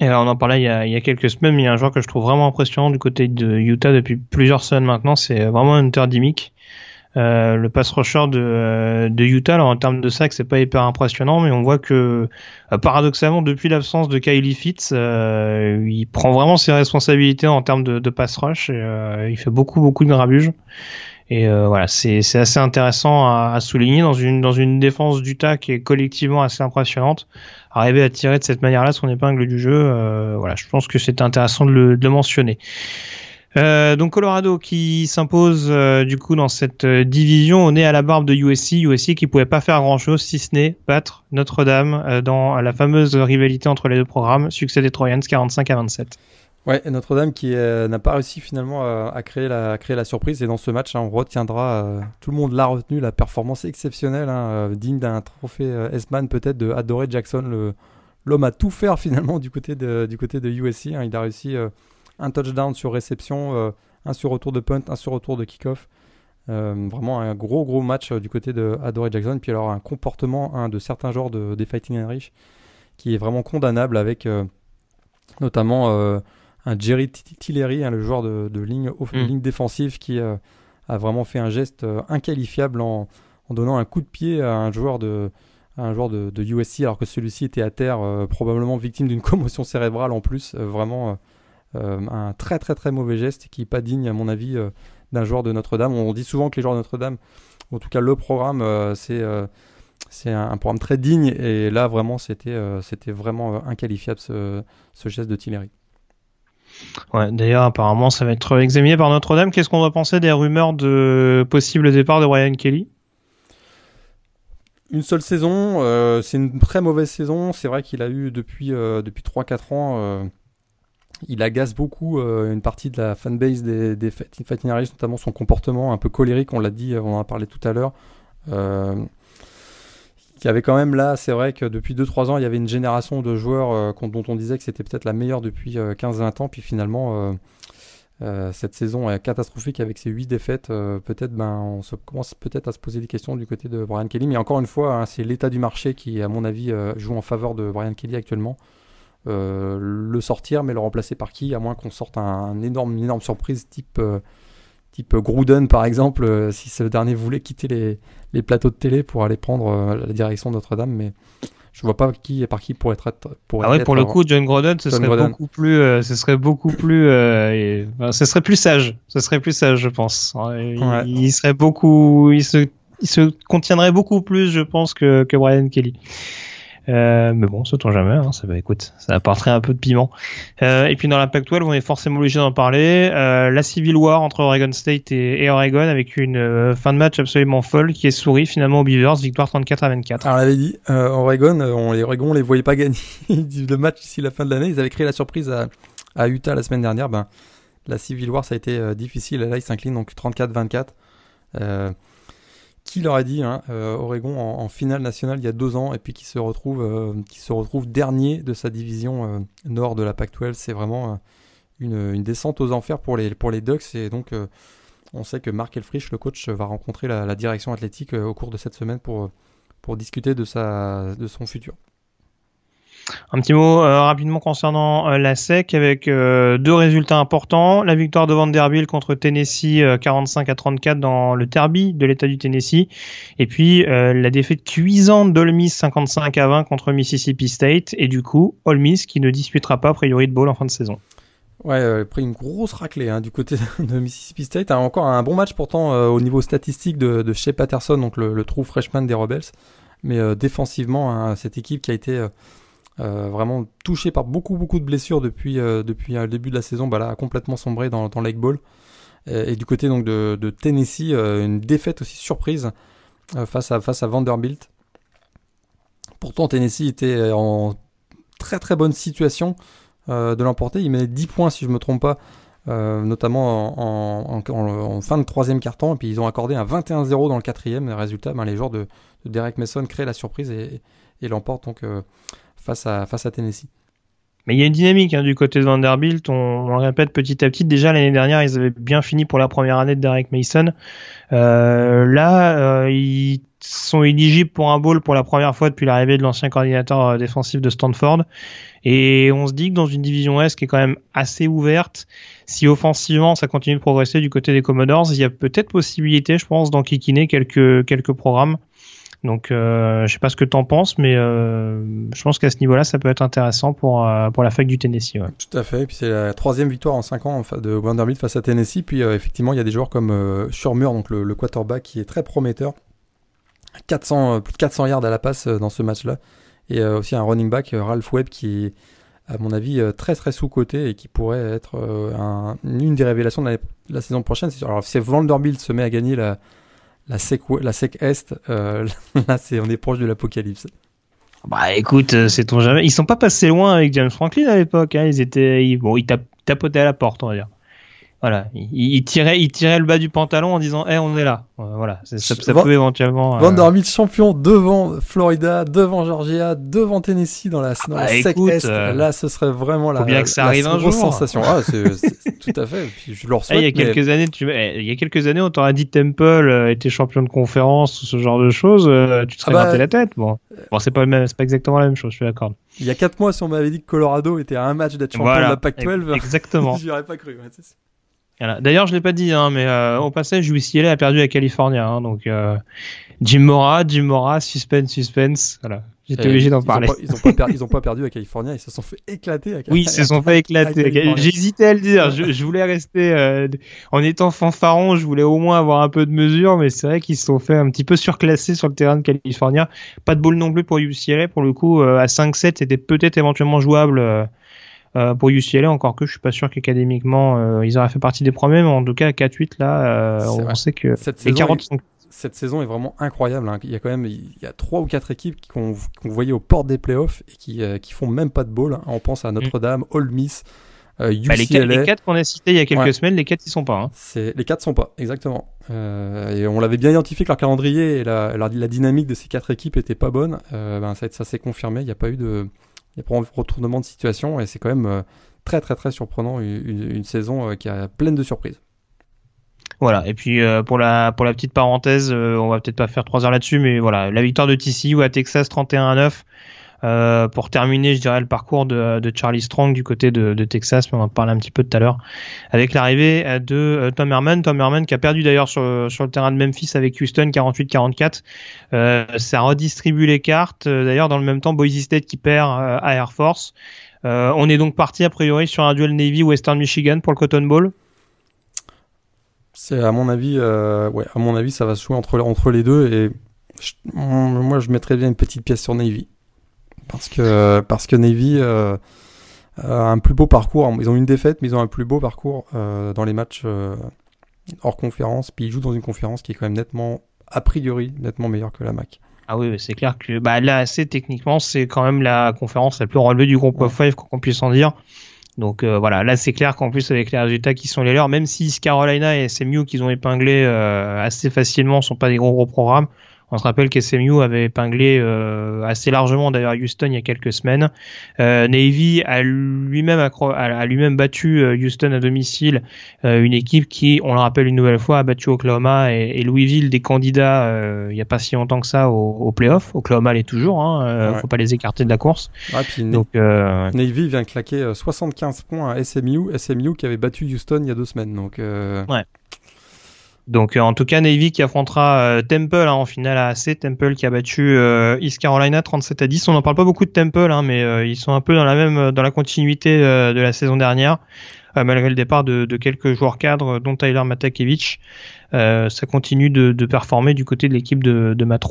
Et alors on en parlait il y, a, il y a quelques semaines, mais il y a un joueur que je trouve vraiment impressionnant du côté de Utah depuis plusieurs semaines maintenant, c'est vraiment Hunter Dimick. Euh, le pass rusher de, euh, de Utah, alors en termes de sac, c'est pas hyper impressionnant, mais on voit que euh, paradoxalement, depuis l'absence de Kylie Fitz, il prend vraiment ses responsabilités en termes de, de pass rush. Et, il fait beaucoup beaucoup de grabuge. Et euh, voilà, c'est assez intéressant à, souligner dans une dans une défense d'Utah qui est collectivement assez impressionnante. Arriver à tirer de cette manière-là son épingle du jeu, euh, voilà, je pense que c'est intéressant de le, de le mentionner. Euh, donc Colorado qui s'impose euh, du coup dans cette euh, division, on est à la barbe de USC, USC qui pouvait pas faire grand chose si ce n'est battre Notre-Dame dans la fameuse rivalité entre les deux programmes, succès des Troyans 45 à 27. Ouais, Notre-Dame qui n'a pas réussi finalement à, créer, la, surprise. Et dans ce match, hein, on retiendra, tout le monde l'a retenu, la performance exceptionnelle, hein, digne d'un trophée S-Man peut-être de Adoré Jackson. L'homme a tout faire [laughs] finalement du côté de, du côté de USC. Hein. il a réussi un touchdown sur réception, un sur retour de punt, un sur retour de kick-off. vraiment un gros gros match du côté de Adoré Jackson. Puis alors un comportement de certains genres de, des Fighting Irish qui est vraiment condamnable avec notamment un Jerry Tillery, hein, le joueur de, ligne, mm. ligne, défensive, qui euh, a vraiment fait un geste euh, inqualifiable en, donnant un coup de pied à un joueur de, un joueur de, USC, alors que celui-ci était à terre, euh, probablement victime d'une [laughs] commotion cérébrale en plus. vraiment un très très très mauvais geste qui n'est pas digne, à mon avis, d'un joueur de Notre-Dame. On dit souvent que les joueurs de Notre-Dame, en tout cas le programme, c'est c'est un, programme très digne et là vraiment c'était c'était vraiment inqualifiable ce, ce geste de Tillery. Ouais, d'ailleurs, apparemment, ça va être examiné par Notre-Dame. Qu'est-ce qu'on doit penser des rumeurs de possible départ de Ryan Kelly? Une seule saison, euh, c'est une très mauvaise saison. C'est vrai qu'il a eu depuis, euh, depuis 3-4 ans, euh, il agace beaucoup une partie de la fanbase des, des Fighting notamment son comportement un peu colérique, on l'a dit, on en a parlé tout à l'heure. Il y avait quand même là, c'est vrai que depuis 2-3 ans, il y avait une génération de joueurs euh, dont on disait que c'était peut-être la meilleure depuis 15-20 euh, ans, puis finalement, cette saison est catastrophique avec ses 8 défaites. peut-être ben, on commence peut-être à se poser des questions du côté de Brian Kelly. Mais encore une fois, hein, c'est l'état du marché qui, à mon avis, joue en faveur de Brian Kelly actuellement. Le sortir, mais le remplacer par qui À moins qu'on sorte un, énorme, une énorme surprise type type Gruden par exemple, euh, si ce dernier voulait quitter les, les, plateaux de télé pour aller prendre euh, la direction de Notre-Dame, mais je vois pas qui et par qui pourrait être. Pour ah ouais, pour le coup, John Gruden, ce serait beaucoup plus, euh, ce serait beaucoup plus, euh, ce serait plus sage, ce serait plus sage, je pense. Il, il serait beaucoup, il se, il se contiendrait beaucoup plus, je pense, que, que Brian Kelly. Euh, mais bon, ça tombe jamais. Hein, ça va, écoute, ça apporterait un peu de piment. Euh, et puis dans la Pac-12, on est forcément obligé d'en parler. Euh, la Civil War entre Oregon State et, Oregon avec une fin de match absolument folle qui est souris finalement aux Beavers, victoire 34 à 24. Alors on l'avait dit, Oregon, on, les Oregon, on les voyait pas gagner [laughs] le match d'ici la fin de l'année. Ils avaient créé la surprise à, à Utah la semaine dernière. Ben, la Civil War, ça a été difficile. Là, ils s'inclinent donc 34-24. Qui l'aurait dit, hein, euh, Oregon en, finale nationale il y a deux ans, et puis qui se retrouve, euh, qui se retrouve dernier de sa division euh, nord de la Pac-12. C'est vraiment une, descente aux enfers pour les, pour les Ducks, et donc on sait que Mark Elfrich, le coach, va rencontrer la, la direction athlétique au cours de cette semaine pour, pour discuter de, sa, de son futur. Un petit mot euh, rapidement concernant euh, la SEC avec euh, deux résultats importants. La victoire de Vanderbilt contre Tennessee 45 à 34 dans le derby de l'État du Tennessee. Et puis la défaite cuisante d'Ole Miss 55 à 20 contre Mississippi State. Et du coup, Ole Miss qui ne disputera pas a priori de bowl en fin de saison. Ouais, euh, pris une grosse raclée hein, du côté [laughs] de Mississippi State. encore un bon match pourtant au niveau statistique de, de Shea Patterson, donc le, true freshman des Rebels. Mais défensivement, hein, cette équipe qui a été euh, vraiment touché par beaucoup beaucoup de blessures depuis, euh, depuis le début de la saison, bah là, a complètement sombré dans, dans Lake Ball. Et, du côté donc de, Tennessee, euh, une défaite aussi surprise face, à, face à Vanderbilt. Pourtant Tennessee était en très très bonne situation de l'emporter. Il met 10 points si je me trompe pas. notamment en, fin de troisième carton, et puis ils ont accordé un 21-0 dans le quatrième. Résultat, ben, les joueurs de, de, Derek Mason créent la surprise et, et l'emportent donc face à, face à Tennessee. Mais il y a une dynamique hein, du côté de Vanderbilt, on, on, le répète petit à petit. Déjà l'année dernière, ils avaient bien fini pour la première année de Derek Mason. Euh, là, euh, ils sont éligibles pour un bowl pour la première fois depuis l'arrivée de l'ancien coordinateur euh, défensif de Stanford. Et on se dit que dans une division S qui est quand même assez ouverte, si offensivement ça continue de progresser du côté des Commodores, il y a peut-être possibilité, je pense, d'enquiquiner quelques programmes. Donc, euh, je sais pas ce que tu en penses, mais euh, je pense qu'à ce niveau-là, ça peut être intéressant pour, euh, pour la fac du Tennessee. Tout à fait. Et puis, c'est la troisième victoire en 5 ans de Vanderbilt face à Tennessee. Puis, effectivement, il y a des joueurs comme Shurmur, donc le, quarterback, qui est très prometteur. 400, plus de 400 yards à la passe dans ce match-là. Et aussi un running back, Ralph Webb, qui est, à mon avis, très très sous-coté et qui pourrait être un, une des révélations de la, la saison prochaine. Alors, si Vanderbilt se met à gagner la la sec, la sec est, euh, [laughs] là c'est on est proche de l'apocalypse. Bah écoute, euh, c'est ton jamais. Ils sont pas passés loin avec James Franklin à l'époque. Hein. Ils étaient, bon, ils tapotaient à la porte, on va dire. Voilà, il, tirait, il tirait le bas du pantalon en disant, eh, on est là. Euh, voilà, ça, ça peut éventuellement. Euh... Vanderbilt champion devant Florida, devant Georgia, devant Tennessee dans la, dans la Est. Euh, là, ce serait vraiment la, bien que ça arrive un jour. sensation. ah, c'est, [laughs] tout à fait. je leur souhaite. Eh, il y a quelques années, tu, eh, il y a quelques années, on t'aurait dit Temple était champion de conférence ou ce genre de choses, tu te serais ah bah, la tête. Bon, bon, c'est pas même, c'est pas exactement la même chose. Je suis d'accord. Il y a 4 mois, si on m'avait dit que Colorado était à un match d'être champion de la Pac-12, exactement. [laughs] J'y aurais pas cru. Ouais, D'ailleurs, je l'ai pas dit, hein, mais euh, au passage, UCLA a perdu à California. Hein, donc, euh, Jim Mora, Jim Mora, suspense, suspense. Voilà. J'étais obligé d'en parler. ils, ont pas, ils, ont pas perdu à California, ils se sont fait éclater. À, oui, ils se sont fait éclater. J'hésitais à le dire. Je, je voulais rester euh, en étant fanfaron. Je voulais au moins avoir un peu de mesure, mais c'est vrai qu'ils se sont fait un petit peu surclassés sur le terrain de California. Pas de ball non plus pour UCLA. Pour le coup, euh, à 5-7, c'était peut-être éventuellement jouable euh, pour UCLA, encore que je suis pas sûr qu'académiquement euh, ils auraient fait partie des premiers, mais en tout cas à 4-8 là, euh, on sait que cette les 40 sont... Cette saison est vraiment incroyable. Hein. Il y a quand même il y a trois ou quatre équipes qu'on qu voyait aux portes des playoffs et qui qui font même pas de ball. Hein. On pense à Notre-Dame, mm. Ole Miss. Euh, bah, les, quatre, qu'on a cités il y a quelques semaines, les quatre ils sont pas. Hein. Les quatre sont pas exactement. Euh, et on l'avait bien identifié que leur calendrier et la, la, la, dynamique de ces quatre équipes était pas bonne. Euh, ben, ça, ça s'est confirmé. Il n'y a pas eu de il n'y a pas de retournement de situation et c'est quand même euh, très très très surprenant, une, saison qui a pleine de surprises. Voilà. Et puis pour la pour la petite parenthèse, on va peut-être pas faire trois heures là-dessus, mais voilà, la victoire de TCU à Texas 31 à 9. Euh, pour terminer, je dirais le parcours de, Charlie Strong du côté de, Texas, mais on en parler un petit peu tout à l'heure, avec l'arrivée de euh, Tom Herman. Tom Herman qui a perdu d'ailleurs sur, le terrain de Memphis avec Houston 48-44. Euh, ça redistribue les cartes. D'ailleurs, dans le même temps, Boise State qui perd à Air Force. on est donc parti a priori sur un duel Navy Western Michigan pour le Cotton Bowl. C'est à mon avis, à mon avis, ça va se jouer entre entre les deux et moi je mettrais bien une petite pièce sur Navy parce que, parce que Navy euh, a un plus beau parcours. Ils ont une défaite, mais ils ont un plus beau parcours euh, dans les matchs euh, hors conférence. Puis ils jouent dans une conférence qui est quand même nettement, a priori, nettement meilleure que la MAC. Ah oui, c'est clair que bah, l'AAC, techniquement, c'est quand même la conférence la plus relevée du groupe of five, qu'on puisse en dire. Donc voilà, là c'est clair qu'en plus avec les résultats qui sont les leurs, même si Carolina et SMU qu'ils ont épinglé assez facilement sont pas des gros gros programmes, on se rappelle qu'SMU avait épinglé euh, assez largement d'ailleurs Houston il y a quelques semaines. Euh, Navy a lui-même a, lui-même battu euh, Houston à domicile, une équipe qui, on le rappelle une nouvelle fois, a battu Oklahoma et, Louisville, des candidats il n'y a pas si longtemps que ça au, au playoff. Oklahoma l'est toujours, hein, faut pas les écarter de la course. Donc Navy vient claquer 75 points à SMU, SMU qui avait battu Houston il y a deux semaines. Donc ouais. Donc euh, en tout cas Navy qui affrontera euh, Temple hein, en finale à AC, Temple qui a battu euh, East Carolina 37 à 10. On n'en parle pas beaucoup de Temple, hein, mais ils sont un peu dans la même dans la continuité de la saison dernière, malgré le départ de, quelques joueurs cadres, dont Tyler Matakevich. ça continue de, performer du côté de l'équipe de, de Matt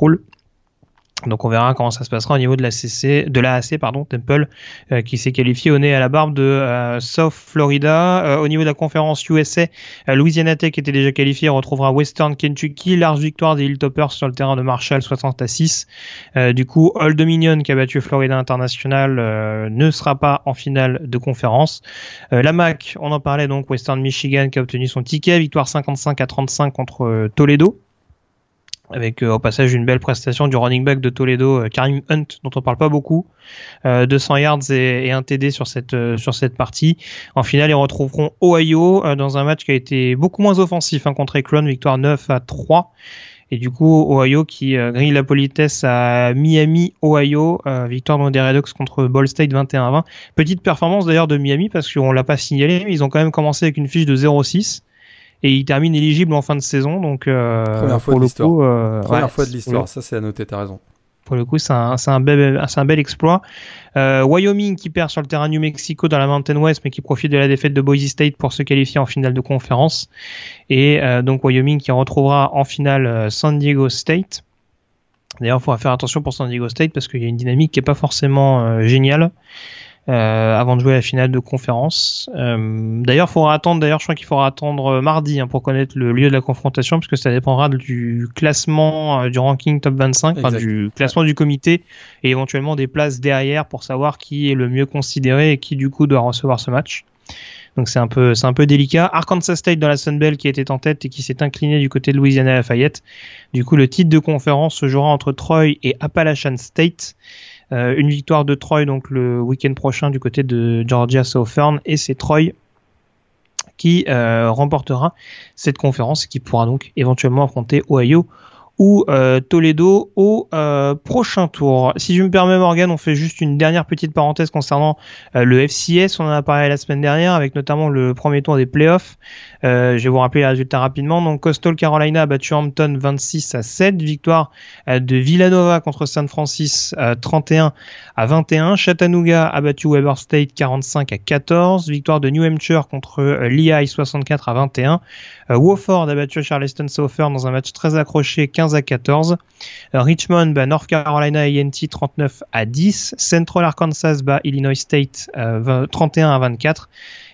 donc on verra comment ça se passera au niveau de la CC, de l'AAC pardon, Temple, euh, qui s'est qualifié au nez à la barbe de euh, South Florida. Euh, au niveau de la conférence USA, Louisiana Tech était déjà qualifié, retrouvera Western Kentucky, large victoire des Hilltoppers sur le terrain de Marshall 60 à 6. du coup, Old Dominion qui a battu Florida International ne sera pas en finale de conférence. la MAC, on en parlait donc, Western Michigan qui a obtenu son ticket, victoire 55 à 35 contre Toledo avec euh, au passage une belle prestation du running back de Toledo, euh, Karim Hunt, dont on parle pas beaucoup, 200 euh, yards et, un TD sur cette sur cette partie. En finale, ils retrouveront Ohio dans un match qui a été beaucoup moins offensif hein, contre Akron, victoire 9 à 3. Et du coup, Ohio qui grille la politesse à Miami, Ohio, victoire dans des contre Ball State 21 à 20. Petite performance d'ailleurs de Miami parce qu'on l'a pas signalé, mais ils ont quand même commencé avec une fiche de 0-6 et il termine éligible en fin de saison. Donc, euh, Première fois de l'histoire. Euh, Première fois de l'histoire, ça c'est à noter, t'as raison. Pour le coup, c'est un, un, bel, un bel exploit. Euh, Wyoming qui perd sur le terrain New Mexico dans la Mountain West, mais qui profite de la défaite de Boise State pour se qualifier en finale de conférence. Et donc Wyoming qui retrouvera en finale San Diego State. D'ailleurs, il faudra faire attention pour San Diego State parce qu'il y a une dynamique qui est pas forcément géniale. Euh, avant de jouer à la finale de conférence. Euh, d'ailleurs, faudra attendre. D'ailleurs, je crois qu'il faudra attendre euh, mardi hein, pour connaître le lieu de la confrontation, puisque ça dépendra du classement du ranking top 25, enfin, du classement du comité, et éventuellement des places derrière pour savoir qui est le mieux considéré et qui du coup doit recevoir ce match. Donc c'est un peu c'est un peu délicat. Arkansas State dans la Sun Belt qui était en tête et qui s'est incliné du côté de Louisiana Lafayette. Du coup le titre de conférence se jouera entre Troy et Appalachian State. Euh, une victoire de Troy donc le week-end prochain du côté de Georgia Southern. Et c'est Troy qui euh, remportera cette conférence et qui pourra donc éventuellement affronter Ohio ou euh, Toledo au prochain tour. Si je me permets Morgan, on fait juste une dernière petite parenthèse concernant le FCS. On en a parlé la semaine dernière avec notamment le premier tour des playoffs. Euh, je vais vous rappeler les résultats rapidement. Donc Coastal Carolina a battu Hampton 26 à 7. Victoire euh, de Villanova contre San Francisco 31 à 21. Chattanooga a battu Weber State 45 à 14. Victoire de New Hampshire contre euh, Lehigh 64 à 21. Wofford a battu Charleston Southern dans un match très accroché 15 à 14. Richmond bat North Carolina A&T 39 à 10. Central Arkansas bat Illinois State 31 à 24.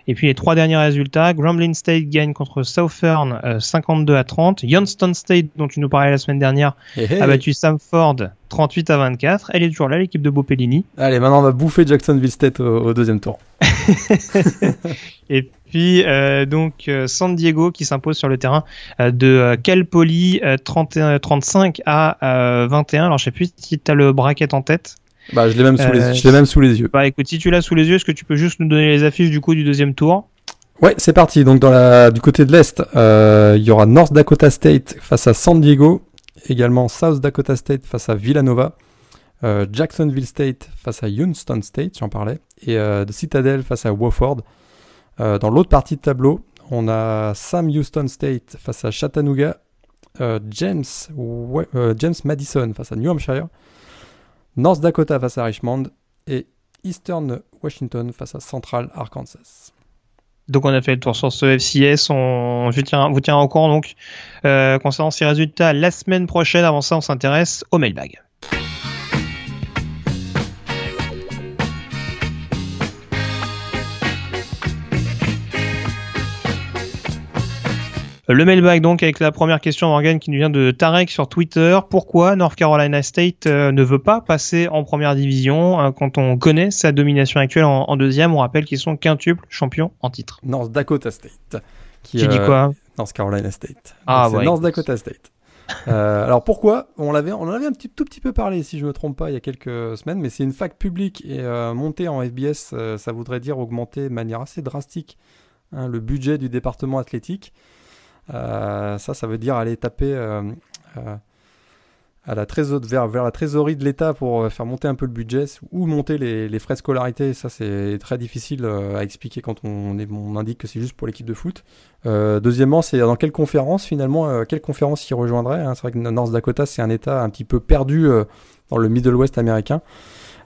Et puis les trois derniers résultats, Grambling State gagne contre Southern 52 euh, à 30. Youngstown State, dont tu nous parlais la semaine dernière, a battu Samford 38 à 24. Elle est toujours là, l'équipe de Bopellini. Allez, maintenant on va bouffer Jacksonville State au, deuxième tour. [laughs] [laughs] Et puis euh, donc euh, San Diego qui s'impose sur le terrain de Cal Poly 31, 35 à 21. Alors je sais plus si tu as le bracket en tête. Bah, je l'ai même, sous les... je l'ai même sous les yeux. Bah écoute, si tu l'as sous les yeux, est-ce que tu peux juste nous donner les affiches du coup du deuxième tour Ouais, c'est parti. Donc dans la... du côté de l'Est, il y aura North Dakota State face à San Diego, également South Dakota State face à Villanova. Jacksonville State face à Houston State, j'en parlais, et The Citadel face à Wofford. dans l'autre partie de tableau, on a Sam Houston State face à Chattanooga, euh, James, euh, James Madison face à New Hampshire, North Dakota face à Richmond et Eastern Washington face à Central Arkansas. Donc on a fait le tour sur ce FCS, on je vous tiendra au courant donc euh, concernant ces résultats la semaine prochaine. Avant ça, on s'intéresse au mailbag. Le mailbag donc avec la première question Morgan qui nous vient de Tarek sur Twitter. Pourquoi North Carolina State euh, ne veut pas passer en première division euh, quand on connaît sa domination actuelle en, deuxième? On rappelle qu'ils sont quintuples champions en titre. North Dakota State. Qui, dit quoi? North Carolina State. Ah ouais. North Dakota State. euh, [laughs] alors pourquoi? On l'avait, on en avait un petit, tout petit peu parlé, si je me trompe pas, il y a quelques semaines, mais c'est une fac publique et euh, monter en FBS, ça voudrait dire augmenter de manière assez drastique hein, le budget du département athlétique. Euh, ça, ça veut dire aller taper euh, euh, à la vers, la trésorerie de l'État pour faire monter un peu le budget ou monter les, frais de scolarité. Ça, c'est très difficile à expliquer quand on indique que c'est juste pour l'équipe de foot. deuxièmement, c'est dans quelle conférence finalement, quelle conférence y rejoindrait hein. C'est vrai que North Dakota, c'est un État un petit peu perdu dans le Middle West américain.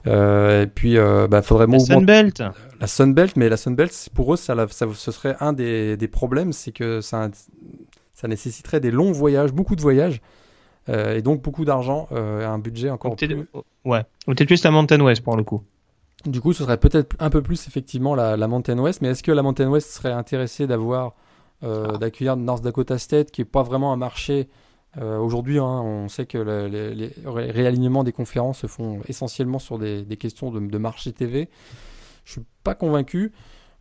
Et puis, il bah, faudrait la Sunbelt. La Sunbelt, mais la Sunbelt, pour eux, ça, ça, ce serait un des, des problèmes, c'est que ça, ça nécessiterait des longs voyages, beaucoup de voyages, euh, et donc beaucoup d'argent, euh, un budget encore plus... Ouais, ou peut-être plus la Mountain West pour le coup. Du coup, ce serait peut-être un peu plus effectivement la, la Mountain West, mais est-ce que la Mountain West serait intéressée d'avoir, euh, ah. d'accueillir North Dakota State, qui est pas vraiment un marché aujourd'hui hein, On sait que les, réalignements des conférences se font essentiellement sur des, questions de, marché TV. Je suis pas convaincu.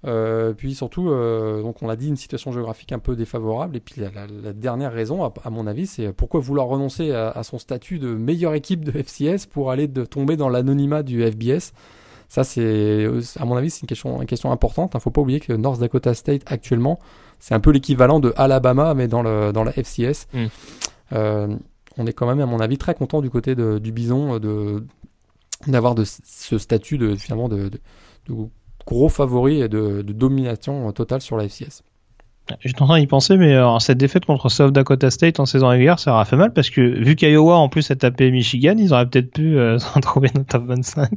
Euh, puis surtout, euh, donc on l'a dit, une situation géographique un peu défavorable. Et puis la, dernière raison, à, mon avis, c'est pourquoi vouloir renoncer à, son statut de meilleure équipe de FCS pour aller tomber dans l'anonymat du FBS. Ça, c'est, à mon avis, c'est une question, importante. Il ne faut pas oublier que North Dakota State, actuellement, c'est un peu l'équivalent de Alabama, mais dans, le, dans la FCS. Mm. Euh, on est quand même, à mon avis, très content du côté du Bison de, d'avoir de, ce statut de, finalement, de, de gros favori et de, domination totale sur la FCS. J'étais en train d'y penser, mais cette défaite contre South Dakota State en saison régulière, ça aura fait mal parce que vu qu'Iowa en plus a tapé Michigan, ils auraient peut-être pu euh, [laughs] se retrouver dans le top 25.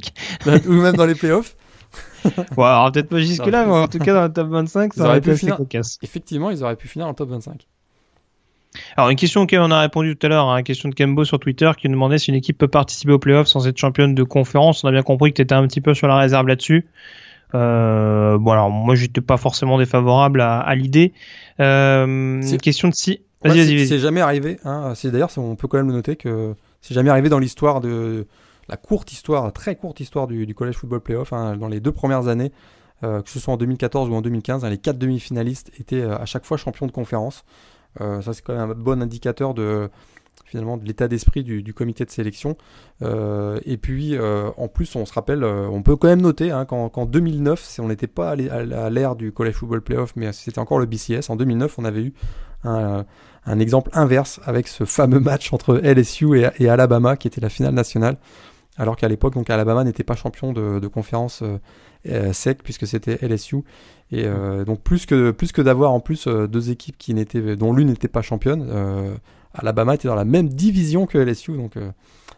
[laughs] Ou même dans les playoffs. [laughs] ouais, alors peut-être pas jusque-là, mais en tout cas dans le top 25, ça aurait pu être finir... cocasse. Effectivement, ils auraient pu finir le top 25. Alors une question auquel on a répondu tout à l'heure, hein, une question de Kembo sur Twitter qui nous demandait si une équipe peut participer aux playoffs sans être championne de conférence. On a bien compris que tu étais un petit peu sur la réserve là-dessus. Euh, bon alors moi j'étais pas forcément défavorable à, l'idée. Euh, question de si. Vas-y, vas-y, vas C'est jamais arrivé. Hein. C'est d'ailleurs, on peut quand même le noter que c'est jamais arrivé dans l'histoire de la courte histoire, très courte histoire du, du collège football playoff. Hein, dans les deux premières années, euh, que ce soit en 2014 ou en 2015, hein, les quatre demi-finalistes étaient euh, à chaque fois champions de conférence. Euh, ça c'est quand même un bon indicateur de finalement de l'état d'esprit du, comité de sélection. Euh, et puis euh, en plus, on se rappelle, on peut quand même noter hein, qu'en 2009, si on n'était pas à l'ère du College Football Playoff, mais c'était encore le BCS, en 2009, on avait eu un, exemple inverse avec ce fameux match entre LSU et, Alabama, qui était la finale nationale. Alors qu'à l'époque, donc Alabama n'était pas champion de, conférence sec puisque c'était LSU. Et donc plus que plus que d'avoir en plus deux équipes qui n'étaient dont l'une n'était pas championne, Alabama était dans la même division que LSU, donc, euh,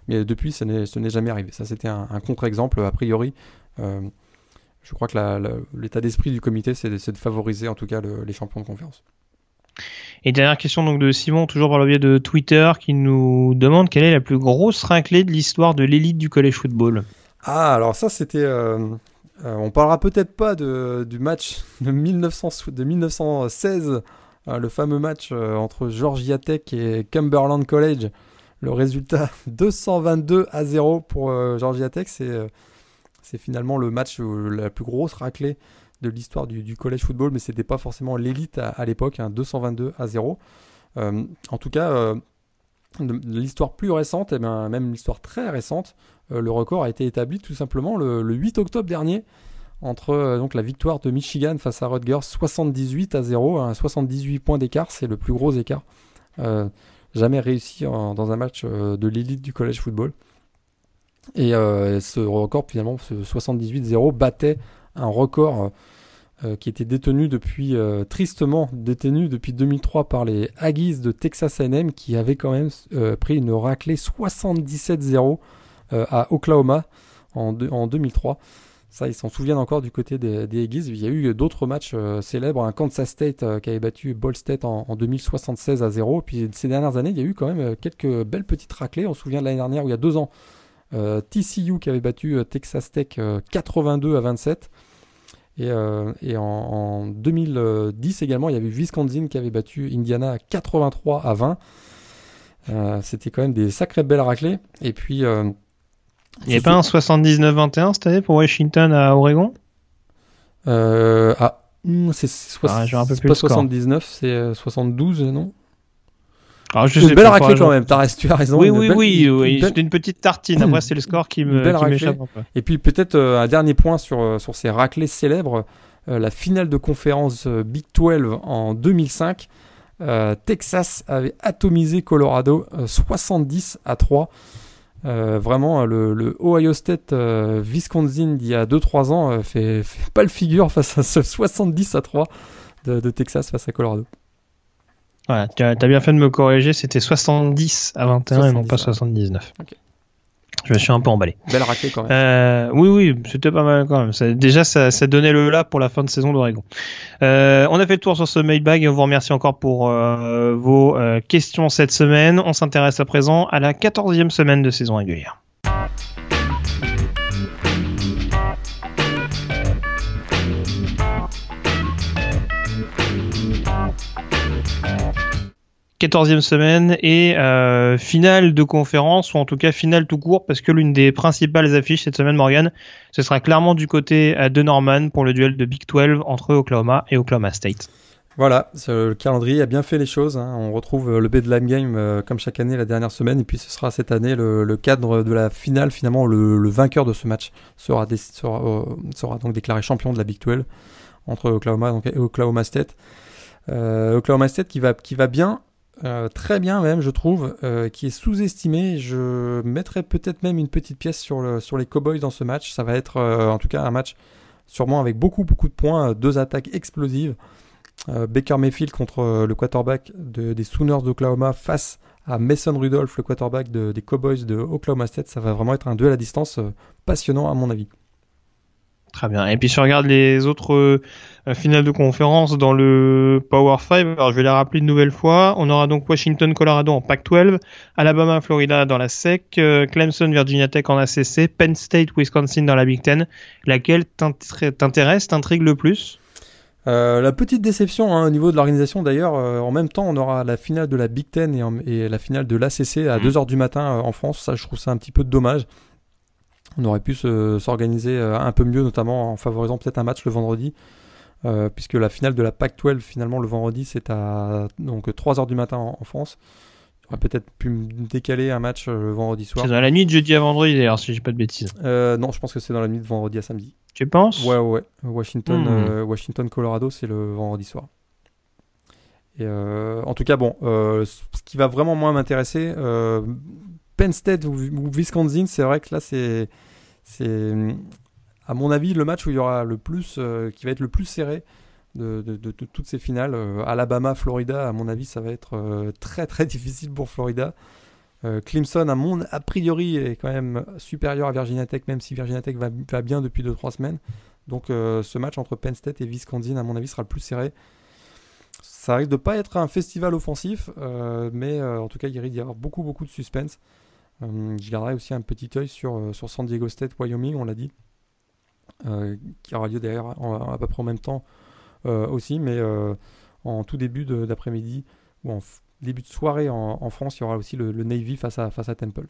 mais depuis, ce n'est jamais arrivé. Ça, c'était un, contre-exemple, a priori. Euh, je crois que l'état d'esprit du comité, c'est de, favoriser en tout cas les champions de conférence. Et dernière question donc de Simon, toujours par le biais de Twitter, qui nous demande quelle est la plus grosse raclée de l'histoire de l'élite du college football? Ah, alors ça, c'était. Euh, on parlera peut-être pas du match de, 1900, de 1916 Hein, le fameux match euh, entre Georgia Tech et Cumberland College. Le résultat [laughs] 222 à 0 pour euh, Georgia Tech, c'est euh, c'est finalement le match la plus grosse raclée de l'histoire du, college football, mais c'était pas forcément l'élite à, l'époque, 222 hein, à 0. en tout cas, de, l'histoire plus récente, et bien même l'histoire très récente, le record a été établi tout simplement le, 8 octobre dernier entre donc la victoire de Michigan face à Rutgers 78 à 0, 78 points d'écart, c'est le plus gros écart jamais réussi dans un match de l'élite du college football. Et ce record finalement, ce 78-0 battait un record euh, qui était détenu depuis, euh, tristement détenu depuis 2003 par les Aggies de Texas A&M qui avaient quand même euh, pris une raclée 77-0 à Oklahoma en, en, 2003. Ça, ils s'en souviennent encore du côté des, des Aggies. Il y a eu d'autres matchs célèbres. Un Kansas State qui avait battu Ball State en, en 2076 à 0. Puis ces dernières années, il y a eu quand même quelques belles petites raclées. On se souvient de l'année dernière où il y a deux ans, TCU qui avait battu Texas Tech 82 à 27. Et, euh, en, 2010 également, il y avait Wisconsin qui avait battu Indiana 83 à 20. Euh, c'était quand même des sacrées belles raclées. Et puis. Euh, il n'y avait pas un 79-21 cette année pour Washington à Oregon? Ah, hmm, c'est ah, pas 79, c'est 72, non? Alors, je une belle raclée quand même, tu as raison. Oui, oui, oui, oui. c'était une petite tartine. Après, c'est le score qui m'échappe Et puis peut-être euh, un dernier point sur, euh, sur ces raclées célèbres. Euh, la finale de conférence Big 12 en 2005. Texas avait atomisé Colorado 70 à 3. Vraiment, le, Ohio State Wisconsin d'il y a 2-3 ans fait, [laughs] fait, pas le figure face à ce 70 à 3 de, de Texas face à Colorado. Voilà, tu as, bien fait de me corriger, c'était 70 à 21 et non pas 79. Je me suis un peu emballé. Belle raclée quand même. Euh, oui, oui, c'était pas mal quand même. déjà, ça, ça, donnait le là pour la fin de saison d'Oregon. Euh, on a fait le tour sur ce mailbag et on vous remercie encore pour euh, vos euh, questions cette semaine. On s'intéresse à présent à la 14e semaine de saison régulière. 14e semaine et euh, finale de conférence, ou en tout cas finale tout court, parce que l'une des principales affiches cette semaine, Morgan, ce sera clairement du côté euh, de Norman pour le duel de Big 12 entre Oklahoma et Oklahoma State. Voilà, le calendrier a bien fait les choses. Hein. On retrouve euh, le Bedlam Game comme chaque année la dernière semaine, et puis ce sera cette année le, cadre de la finale. Finalement, le, vainqueur de ce match sera, sera, donc déclaré champion de la Big 12 entre Oklahoma et Oklahoma State. Oklahoma State qui va, qui va bien, euh, très bien même, je trouve, euh, qui est sous-estimé. Je mettrais peut-être même une petite pièce sur, le, sur les Cowboys dans ce match. Ça va être euh, en tout cas un match sûrement avec beaucoup beaucoup de points, deux attaques explosives. Baker Mayfield contre le quarterback des Sooners d'Oklahoma face à Mason Rudolph, le quarterback des Cowboys de Oklahoma State. Ça va vraiment être un duel à distance passionnant à mon avis. Très bien. Et puis si on regarde les autres euh, finales de conférence dans le Power 5, alors je vais les rappeler une nouvelle fois. On aura donc Washington, Colorado en Pac-12, Alabama, Florida dans la SEC, euh, Clemson, Virginia Tech en ACC, Penn State, Wisconsin dans la Big Ten. Laquelle t'intéresse, t'intrigue le plus? Euh, la petite déception hein, au niveau de l'organisation d'ailleurs, en même temps on aura la finale de la Big Ten et, la finale de l'ACC à 2h mmh. du matin en France, ça je trouve ça un petit peu dommage. On aurait pu s'organiser euh, un peu mieux, notamment en favorisant peut-être un match le vendredi. Euh, puisque la finale de la PAC-12 finalement le vendredi c'est à donc 3h du matin en, France. J'aurais peut-être pu décaler un match euh, le vendredi soir. C'est dans la nuit de jeudi à vendredi d'ailleurs si j'ai pas de bêtises. non, je pense que c'est dans la nuit de vendredi à samedi. Tu penses? Ouais, ouais. Washington, hmm. Washington, Colorado, c'est le vendredi soir. Et en tout cas, bon, ce qui va vraiment moins m'intéresser, Penn State ou, ou Wisconsin, c'est vrai que là, c'est c'est à mon avis le match où le plus, euh, qui va être le plus serré de, toutes ces finales. Euh, Alabama, Florida, à mon avis, ça va être euh, très très [laughs] difficile pour Florida. Clemson, à mon a priori, est quand même supérieur à Virginia Tech, même si Virginia Tech va, bien depuis 2-3 semaines. Donc ce match entre Penn State et Wisconsin, à mon avis, sera le plus serré. Ça risque de pas être un festival offensif, mais en tout cas, il risque d'y avoir beaucoup beaucoup de suspense. Euh, je garderai aussi un petit œil sur, euh, sur San Diego State, Wyoming, on l'a dit, euh, qui aura lieu d'ailleurs à peu près en même temps aussi, mais en tout début d'après-midi ou en début de soirée en, France, il y aura aussi le, Navy face à Temple.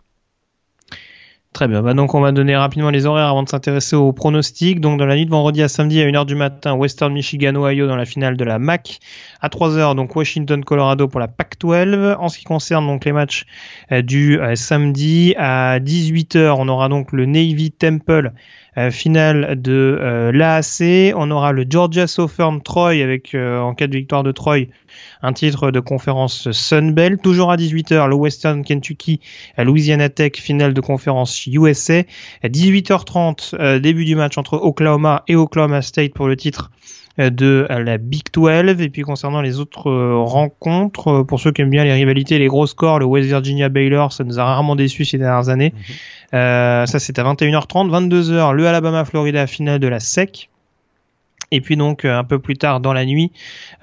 Très bien. Bah donc on va donner rapidement les horaires avant de s'intéresser aux pronostics. Donc dans la nuit de vendredi à samedi à 1h du matin, Western Michigan, Ohio dans la finale de la MAC. À 3h, donc Washington, Colorado pour la Pac-12. En ce qui concerne donc les matchs euh, du euh, samedi à 18h, on aura donc le Navy Temple euh, finale de l'AAC. On aura le Georgia Southern Troy avec en cas de victoire de Troy un titre de conférence Sunbelt. Toujours à 18h, le Western Kentucky, Louisiana Tech, finale de conférence USA. À 18h30, euh, début du match entre Oklahoma et Oklahoma State pour le titre euh, de la Big 12 et puis concernant les autres euh, rencontres pour ceux qui aiment bien les rivalités les gros scores le West Virginia Baylor ça nous a rarement déçu ces dernières années mhm. ça c'est à 21h30 22h le Alabama Florida finale de la SEC et puis donc euh, un peu plus tard dans la nuit,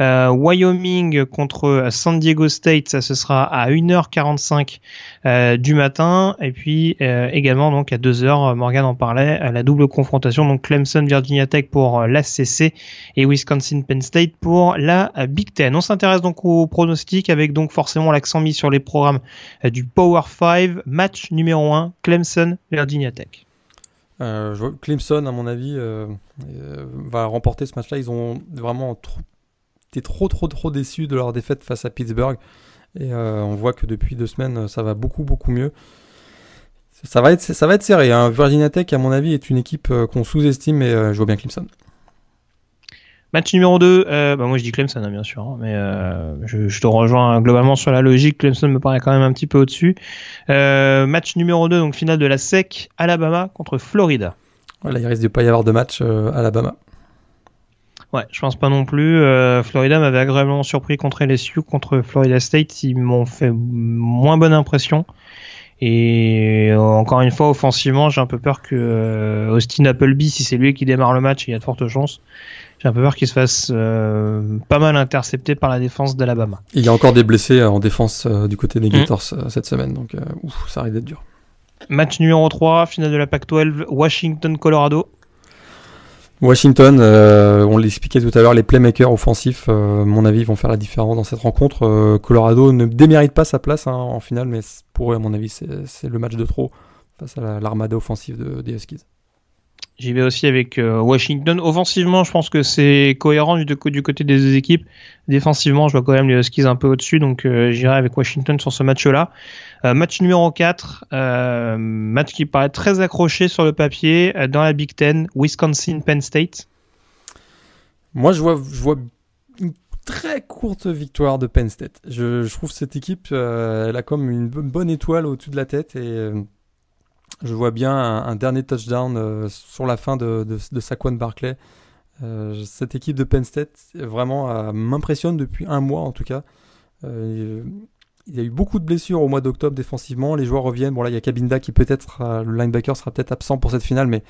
euh, Wyoming contre San Diego State, ça ce sera à 1h45 euh, du matin. Et puis également donc à 2h, Morgan en parlait, la double confrontation, donc Clemson Virginia Tech pour l'ACC et Wisconsin Penn State pour la Big Ten. On s'intéresse donc aux pronostics avec donc forcément l'accent mis sur les programmes du Power 5, match numéro 1, Clemson Virginia Tech. Euh, Clemson, à mon avis, euh, euh, va remporter ce match-là. Ils ont vraiment été trop, trop, trop déçus de leur défaite face à Pittsburgh. Et on voit que depuis deux semaines, ça va beaucoup, beaucoup mieux. Ça va être, ça va être serré. Hein. Virginia Tech, à mon avis, est une équipe qu'on sous-estime, et je vois bien Clemson. Match numéro 2, euh, bah moi je dis Clemson hein, bien sûr, hein, mais euh, je, te rejoins globalement sur la logique, Clemson me paraît quand même un petit peu au-dessus. Euh, match numéro 2, donc finale de la SEC, Alabama contre Florida. Voilà, il risque de pas y avoir de match Alabama. Ouais, je pense pas non plus. Florida m'avait agréablement surpris contre LSU, contre Florida State, ils m'ont fait moins bonne impression. Et encore une fois, offensivement, j'ai un peu peur que Austin Appleby, si c'est lui qui démarre le match, il y a de fortes chances, j'ai un peu peur qu'il se fasse euh, pas mal intercepté par la défense d'Alabama. Il y a encore des blessés euh, en défense euh, du côté des mm. Gators cette semaine, donc ouf, ça arrive d'être dur. Match numéro 3, finale de la Pac-12, Washington-Colorado. Washington, on l'expliquait tout à l'heure, les playmakers offensifs, mon avis, vont faire la différence dans cette rencontre. Colorado ne démérite pas sa place hein, en finale, mais pour eux, à mon avis, c'est le match de trop face à l'armada offensive de, des Huskies. J'y vais aussi avec euh, Washington. Offensivement, je pense que c'est cohérent du, côté des deux équipes. Défensivement, je vois quand même les Huskies un peu au-dessus, donc euh, j'irai avec Washington sur ce match-là. Euh, match numéro 4, match qui paraît très accroché sur le papier dans la Big Ten, Wisconsin-Penn State. Moi, je vois, une très courte victoire de Penn State. Je, trouve cette équipe, elle a comme une bonne étoile au-dessus de la tête et je vois bien un, dernier touchdown euh, sur la fin de, de, Saquon Barclay. Euh, cette équipe de Penn State vraiment euh, m'impressionne depuis un mois en tout cas. Il y a eu beaucoup de blessures au mois d'octobre défensivement. Les joueurs reviennent. Bon là il y a Kabinda qui peut-être le linebacker sera peut-être absent pour cette finale, mais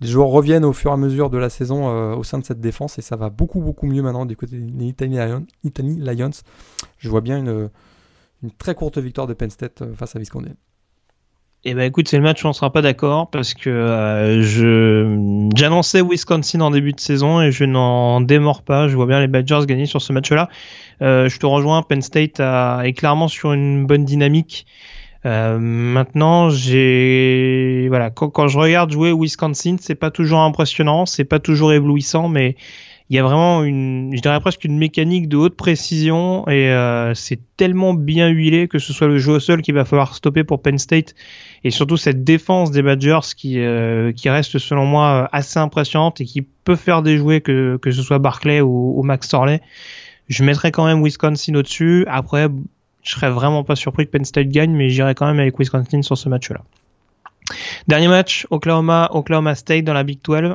les joueurs reviennent au fur et à mesure de la saison au sein de cette défense et ça va beaucoup beaucoup mieux maintenant du côté des Italy Lions. Je vois bien une, très courte victoire de Penn State face à Visconti. Eh ben écoute, c'est le match où on sera pas d'accord parce que euh, je j'annonçais Wisconsin en début de saison et je n'en démords pas. Je vois bien les Badgers gagner sur ce match-là. Euh, je te rejoins, Penn State est clairement sur une bonne dynamique. Euh, maintenant, j'ai voilà quand, quand, je regarde jouer Wisconsin, c'est pas toujours impressionnant, c'est pas toujours éblouissant, mais il y a vraiment une, je dirais presque une mécanique de haute précision et euh, c'est tellement bien huilé que ce soit le jeu au sol qu'il va falloir stopper pour Penn State et surtout cette défense des Badgers qui euh, qui reste selon moi assez impressionnante et qui peut faire déjouer que que ce soit Barclay ou, Max Torley. Je mettrais quand même Wisconsin au-dessus. Après, je serais vraiment pas surpris que Penn State gagne, mais j'irai quand même avec Wisconsin sur ce match-là. Dernier match, Oklahoma, Oklahoma State dans la Big 12.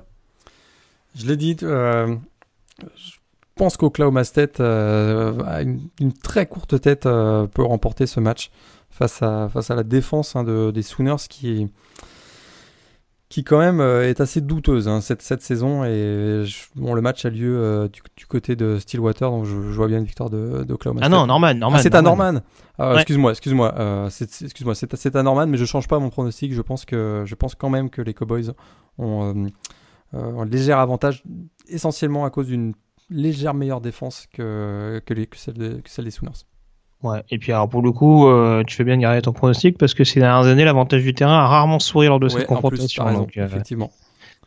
Je l'ai dit, euh, je pense qu'Oklahoma State euh, une, très courte tête euh, peut remporter ce match face à, face à la défense hein, de, des Sooners qui, qui quand même euh, est assez douteuse hein, cette, cette saison. Et bon, le match a lieu du, côté de Stillwater, donc je, vois bien une victoire d'Oklahoma State. Ah non, Norman, Norman. Ah, c'est à Norman. Ah, excuse-moi, excuse-moi, excuse-moi, c'est à Norman, mais je change pas mon pronostic. Je pense que je pense quand même que les Cowboys ont un léger avantage essentiellement à cause d'une légère meilleure défense que, que, les, que, celle, de, que celle, des Sooners. Ouais, et puis alors pour le coup, euh, tu fais bien de garder ton pronostic parce que ces dernières années, l'avantage du terrain a rarement souri lors de cette confrontation. donc, euh, effectivement.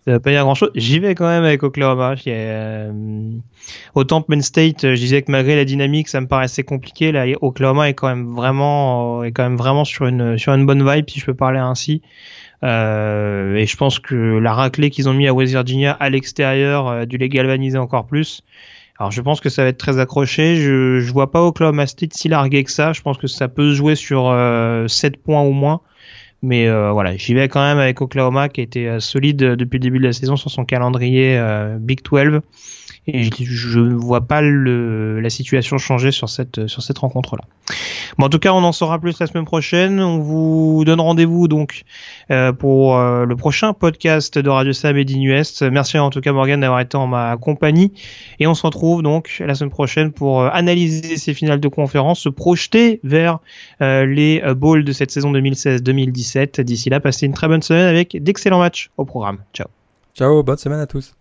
Ça va pas dire grand chose. J'y vais quand même avec Oklahoma. Euh, autant Penn State, je disais que malgré la dynamique, ça me paraissait compliqué. Là, Oklahoma est quand même vraiment, est quand même vraiment sur une, sur une bonne vibe, si je peux parler ainsi. Euh, et je pense que la raclée qu'ils ont mis à West Virginia à l'extérieur a dû les galvaniser encore plus. Alors je pense que ça va être très accroché. Je, je vois pas Oklahoma State si largué que ça. Je pense que ça peut se jouer sur euh, 7 points au moins. Mais euh, voilà, j'y vais quand même avec Oklahoma qui a été euh, solide depuis le début de la saison sur son calendrier euh, Big 12 et je ne vois pas le, la situation changer sur cette sur cette rencontre là. Bon, en tout cas, on en saura plus la semaine prochaine. On vous donne rendez-vous donc euh, pour euh, le prochain podcast de Radio Sam et d'Inuest. Merci en tout cas Morgan d'avoir été en ma compagnie et on se retrouve donc la semaine prochaine pour euh, analyser ces finales de conférence, se projeter vers les bowls de cette saison 2016-2017. D'ici là, passez une très bonne semaine avec d'excellents matchs au programme. Ciao. Ciao, bonne semaine à tous.